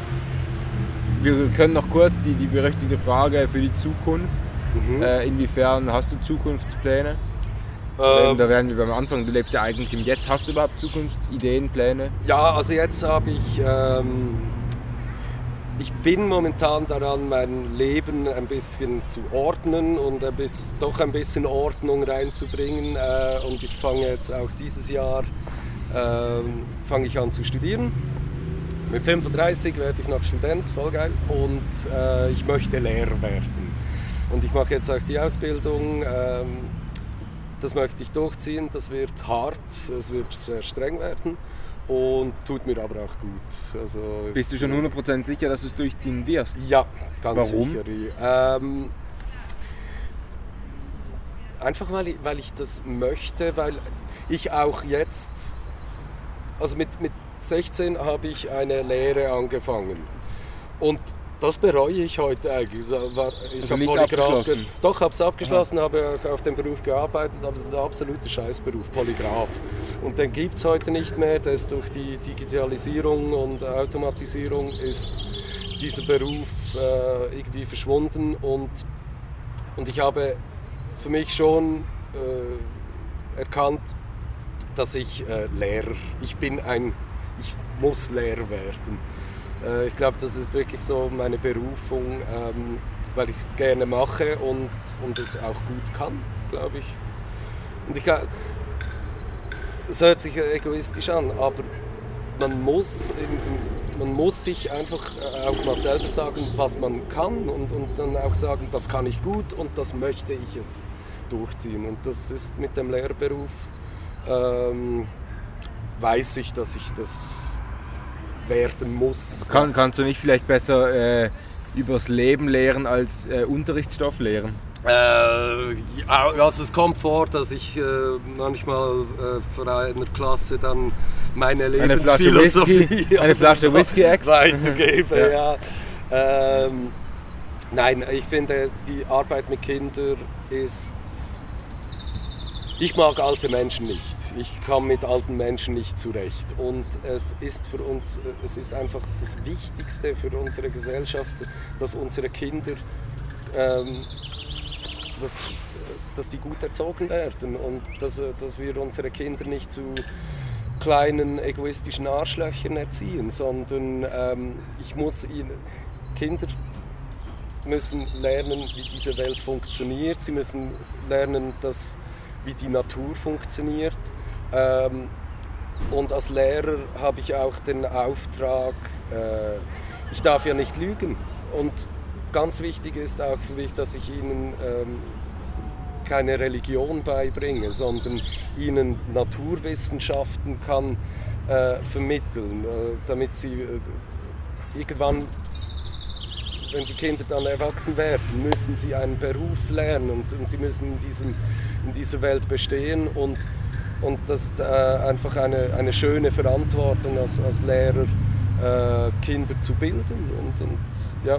wir können noch kurz die, die berechtigte Frage für die Zukunft. mhm. Äh, inwiefern hast du Zukunftspläne? Ähm, da werden wir beim Anfang, du lebst ja eigentlich im Jetzt. Hast du überhaupt Zukunftsideen, Pläne? Ja, also jetzt habe ich, ähm, ich bin momentan daran, mein Leben ein bisschen zu ordnen und ein bisschen, doch ein bisschen Ordnung reinzubringen. Äh, und ich fange jetzt auch dieses Jahr ähm, fange ich an zu studieren. Mit 35 werde ich noch Student, voll geil. Und äh, ich möchte Lehrer werden. Und ich mache jetzt auch die Ausbildung. Ähm, das möchte ich durchziehen. Das wird hart, es wird sehr streng werden und tut mir aber auch gut. Also, Bist du schon 100% sicher, dass du es durchziehen wirst? Ja, ganz Warum? sicher. Ähm, einfach weil ich, weil ich das möchte, weil ich auch jetzt, also mit, mit 16 habe ich eine Lehre angefangen und das bereue ich heute eigentlich. War- Ich Also habe Polygraph? Doch, habe es abgeschlossen, habe auch auf dem Beruf gearbeitet, aber es ist ein absoluter Scheißberuf, Polygraph. Und den gibt es heute nicht mehr, der ist durch die Digitalisierung und Automatisierung ist dieser Beruf äh, irgendwie verschwunden und, und ich habe für mich schon äh, erkannt, dass ich äh, Lehrer, ich bin ein, ich muss Lehrer werden. Äh, ich glaube, das ist wirklich so meine Berufung, ähm, weil ich es gerne mache und, und es auch gut kann, glaube ich. Und ich es hört sich egoistisch an, aber man muss, man muss sich einfach äh, auch mal selber sagen, was man kann und, und dann auch sagen, das kann ich gut und das möchte ich jetzt durchziehen. Und das ist mit dem Lehrberuf, ähm, weiß ich, dass ich das werden muss. Kann, kannst du nicht vielleicht besser äh, übers Leben lehren als äh, Unterrichtsstoff lehren? Äh, ja, also es kommt vor, dass ich äh, manchmal äh, vor einer Klasse dann meine Eine Flasche Lebensphilosophie Whisky- eine Flasche Whisky weitergebe. ja. Ähm, nein, ich finde, die Arbeit mit Kindern ist ich mag alte Menschen nicht. Ich komme mit alten Menschen nicht zurecht. Und es ist für uns, es ist einfach das Wichtigste für unsere Gesellschaft, dass unsere Kinder, ähm, dass, dass die gut erzogen werden und dass, dass wir unsere Kinder nicht zu kleinen egoistischen Arschlöchern erziehen, sondern ähm, ich muss ihnen, Kinder müssen lernen, wie diese Welt funktioniert. Sie müssen lernen, dass wie die Natur funktioniert. Ähm, und als Lehrer habe ich auch den Auftrag, äh, ich darf ja nicht lügen. Und ganz wichtig ist auch für mich, dass ich ihnen ähm, keine Religion beibringe, sondern ihnen Naturwissenschaften kann äh, vermitteln, äh, damit sie äh, irgendwann wenn die Kinder dann erwachsen werden, müssen sie einen Beruf lernen und sie müssen in, diesem, in dieser Welt bestehen und, und das ist äh, einfach eine, eine schöne Verantwortung als, als Lehrer, äh, Kinder zu bilden. Und, und ja,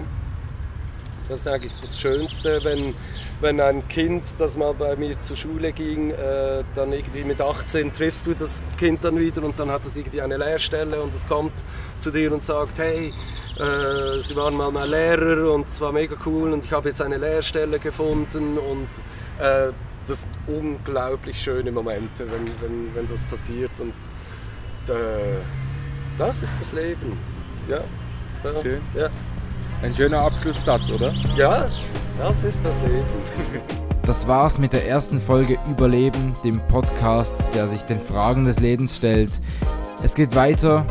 das ist eigentlich das Schönste, wenn, wenn ein Kind, das mal bei mir zur Schule ging, äh, dann irgendwie mit 18 triffst du das Kind dann wieder und dann hat es irgendwie eine Lehrstelle und es kommt zu dir und sagt, hey, äh, sie waren mal mein Lehrer und es war mega cool und ich habe jetzt eine Lehrstelle gefunden und äh, das sind unglaublich schöne Momente, wenn, wenn, wenn das passiert und äh, das ist das Leben. Ja, so, Schön. Ja. Ein schöner Abschlusssatz, oder? Ja, das ist das Leben. Das war's mit der ersten Folge Überleben, dem Podcast, der sich den Fragen des Lebens stellt. Es geht weiter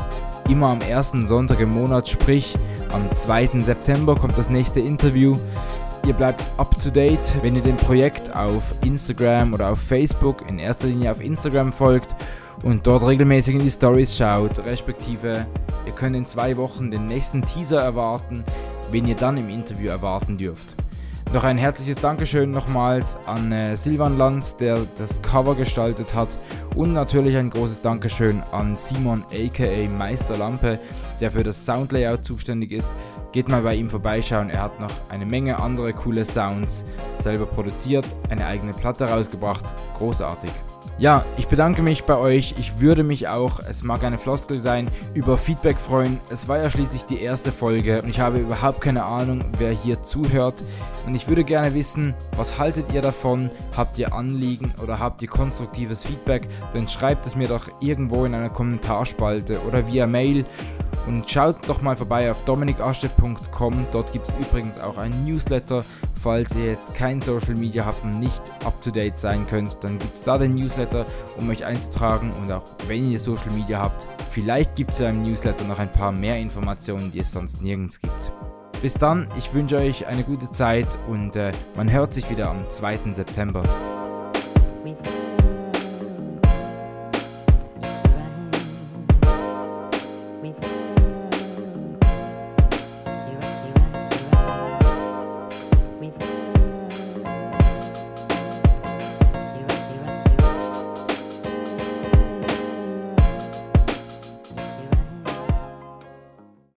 immer am ersten Sonntag im Monat, sprich am 2. September kommt das nächste Interview. Ihr bleibt up to date, wenn ihr dem Projekt auf Instagram oder auf Facebook, in erster Linie auf Instagram folgt und dort regelmäßig in die Stories schaut, respektive ihr könnt in zwei Wochen den nächsten Teaser erwarten, wen ihr dann im Interview erwarten dürft. Noch ein herzliches Dankeschön nochmals an äh, Silvan Lanz, der das Cover gestaltet hat. Und natürlich ein großes Dankeschön an Simon aka Meister Lampe, der für das Soundlayout zuständig ist. Geht mal bei ihm vorbeischauen, er hat noch eine Menge andere coole Sounds selber produziert, eine eigene Platte rausgebracht. Großartig. Ja, ich bedanke mich bei euch. Ich würde mich auch, es mag eine Floskel sein, über Feedback freuen. Es war ja schließlich die erste Folge und ich habe überhaupt keine Ahnung, wer hier zuhört. Und ich würde gerne wissen, was haltet ihr davon? Habt ihr Anliegen oder habt ihr konstruktives Feedback? Dann schreibt es mir doch irgendwo in einer Kommentarspalte oder via Mail. Und schaut doch mal vorbei auf dominikasche.com. Dort gibt es übrigens auch ein Newsletter. Falls ihr jetzt kein Social Media habt und nicht up to date sein könnt, dann gibt es da den Newsletter, um euch einzutragen. Und auch wenn ihr Social Media habt, vielleicht gibt es ja im Newsletter noch ein paar mehr Informationen, die es sonst nirgends gibt. Bis dann, ich wünsche euch eine gute Zeit und äh, man hört sich wieder am 2. September.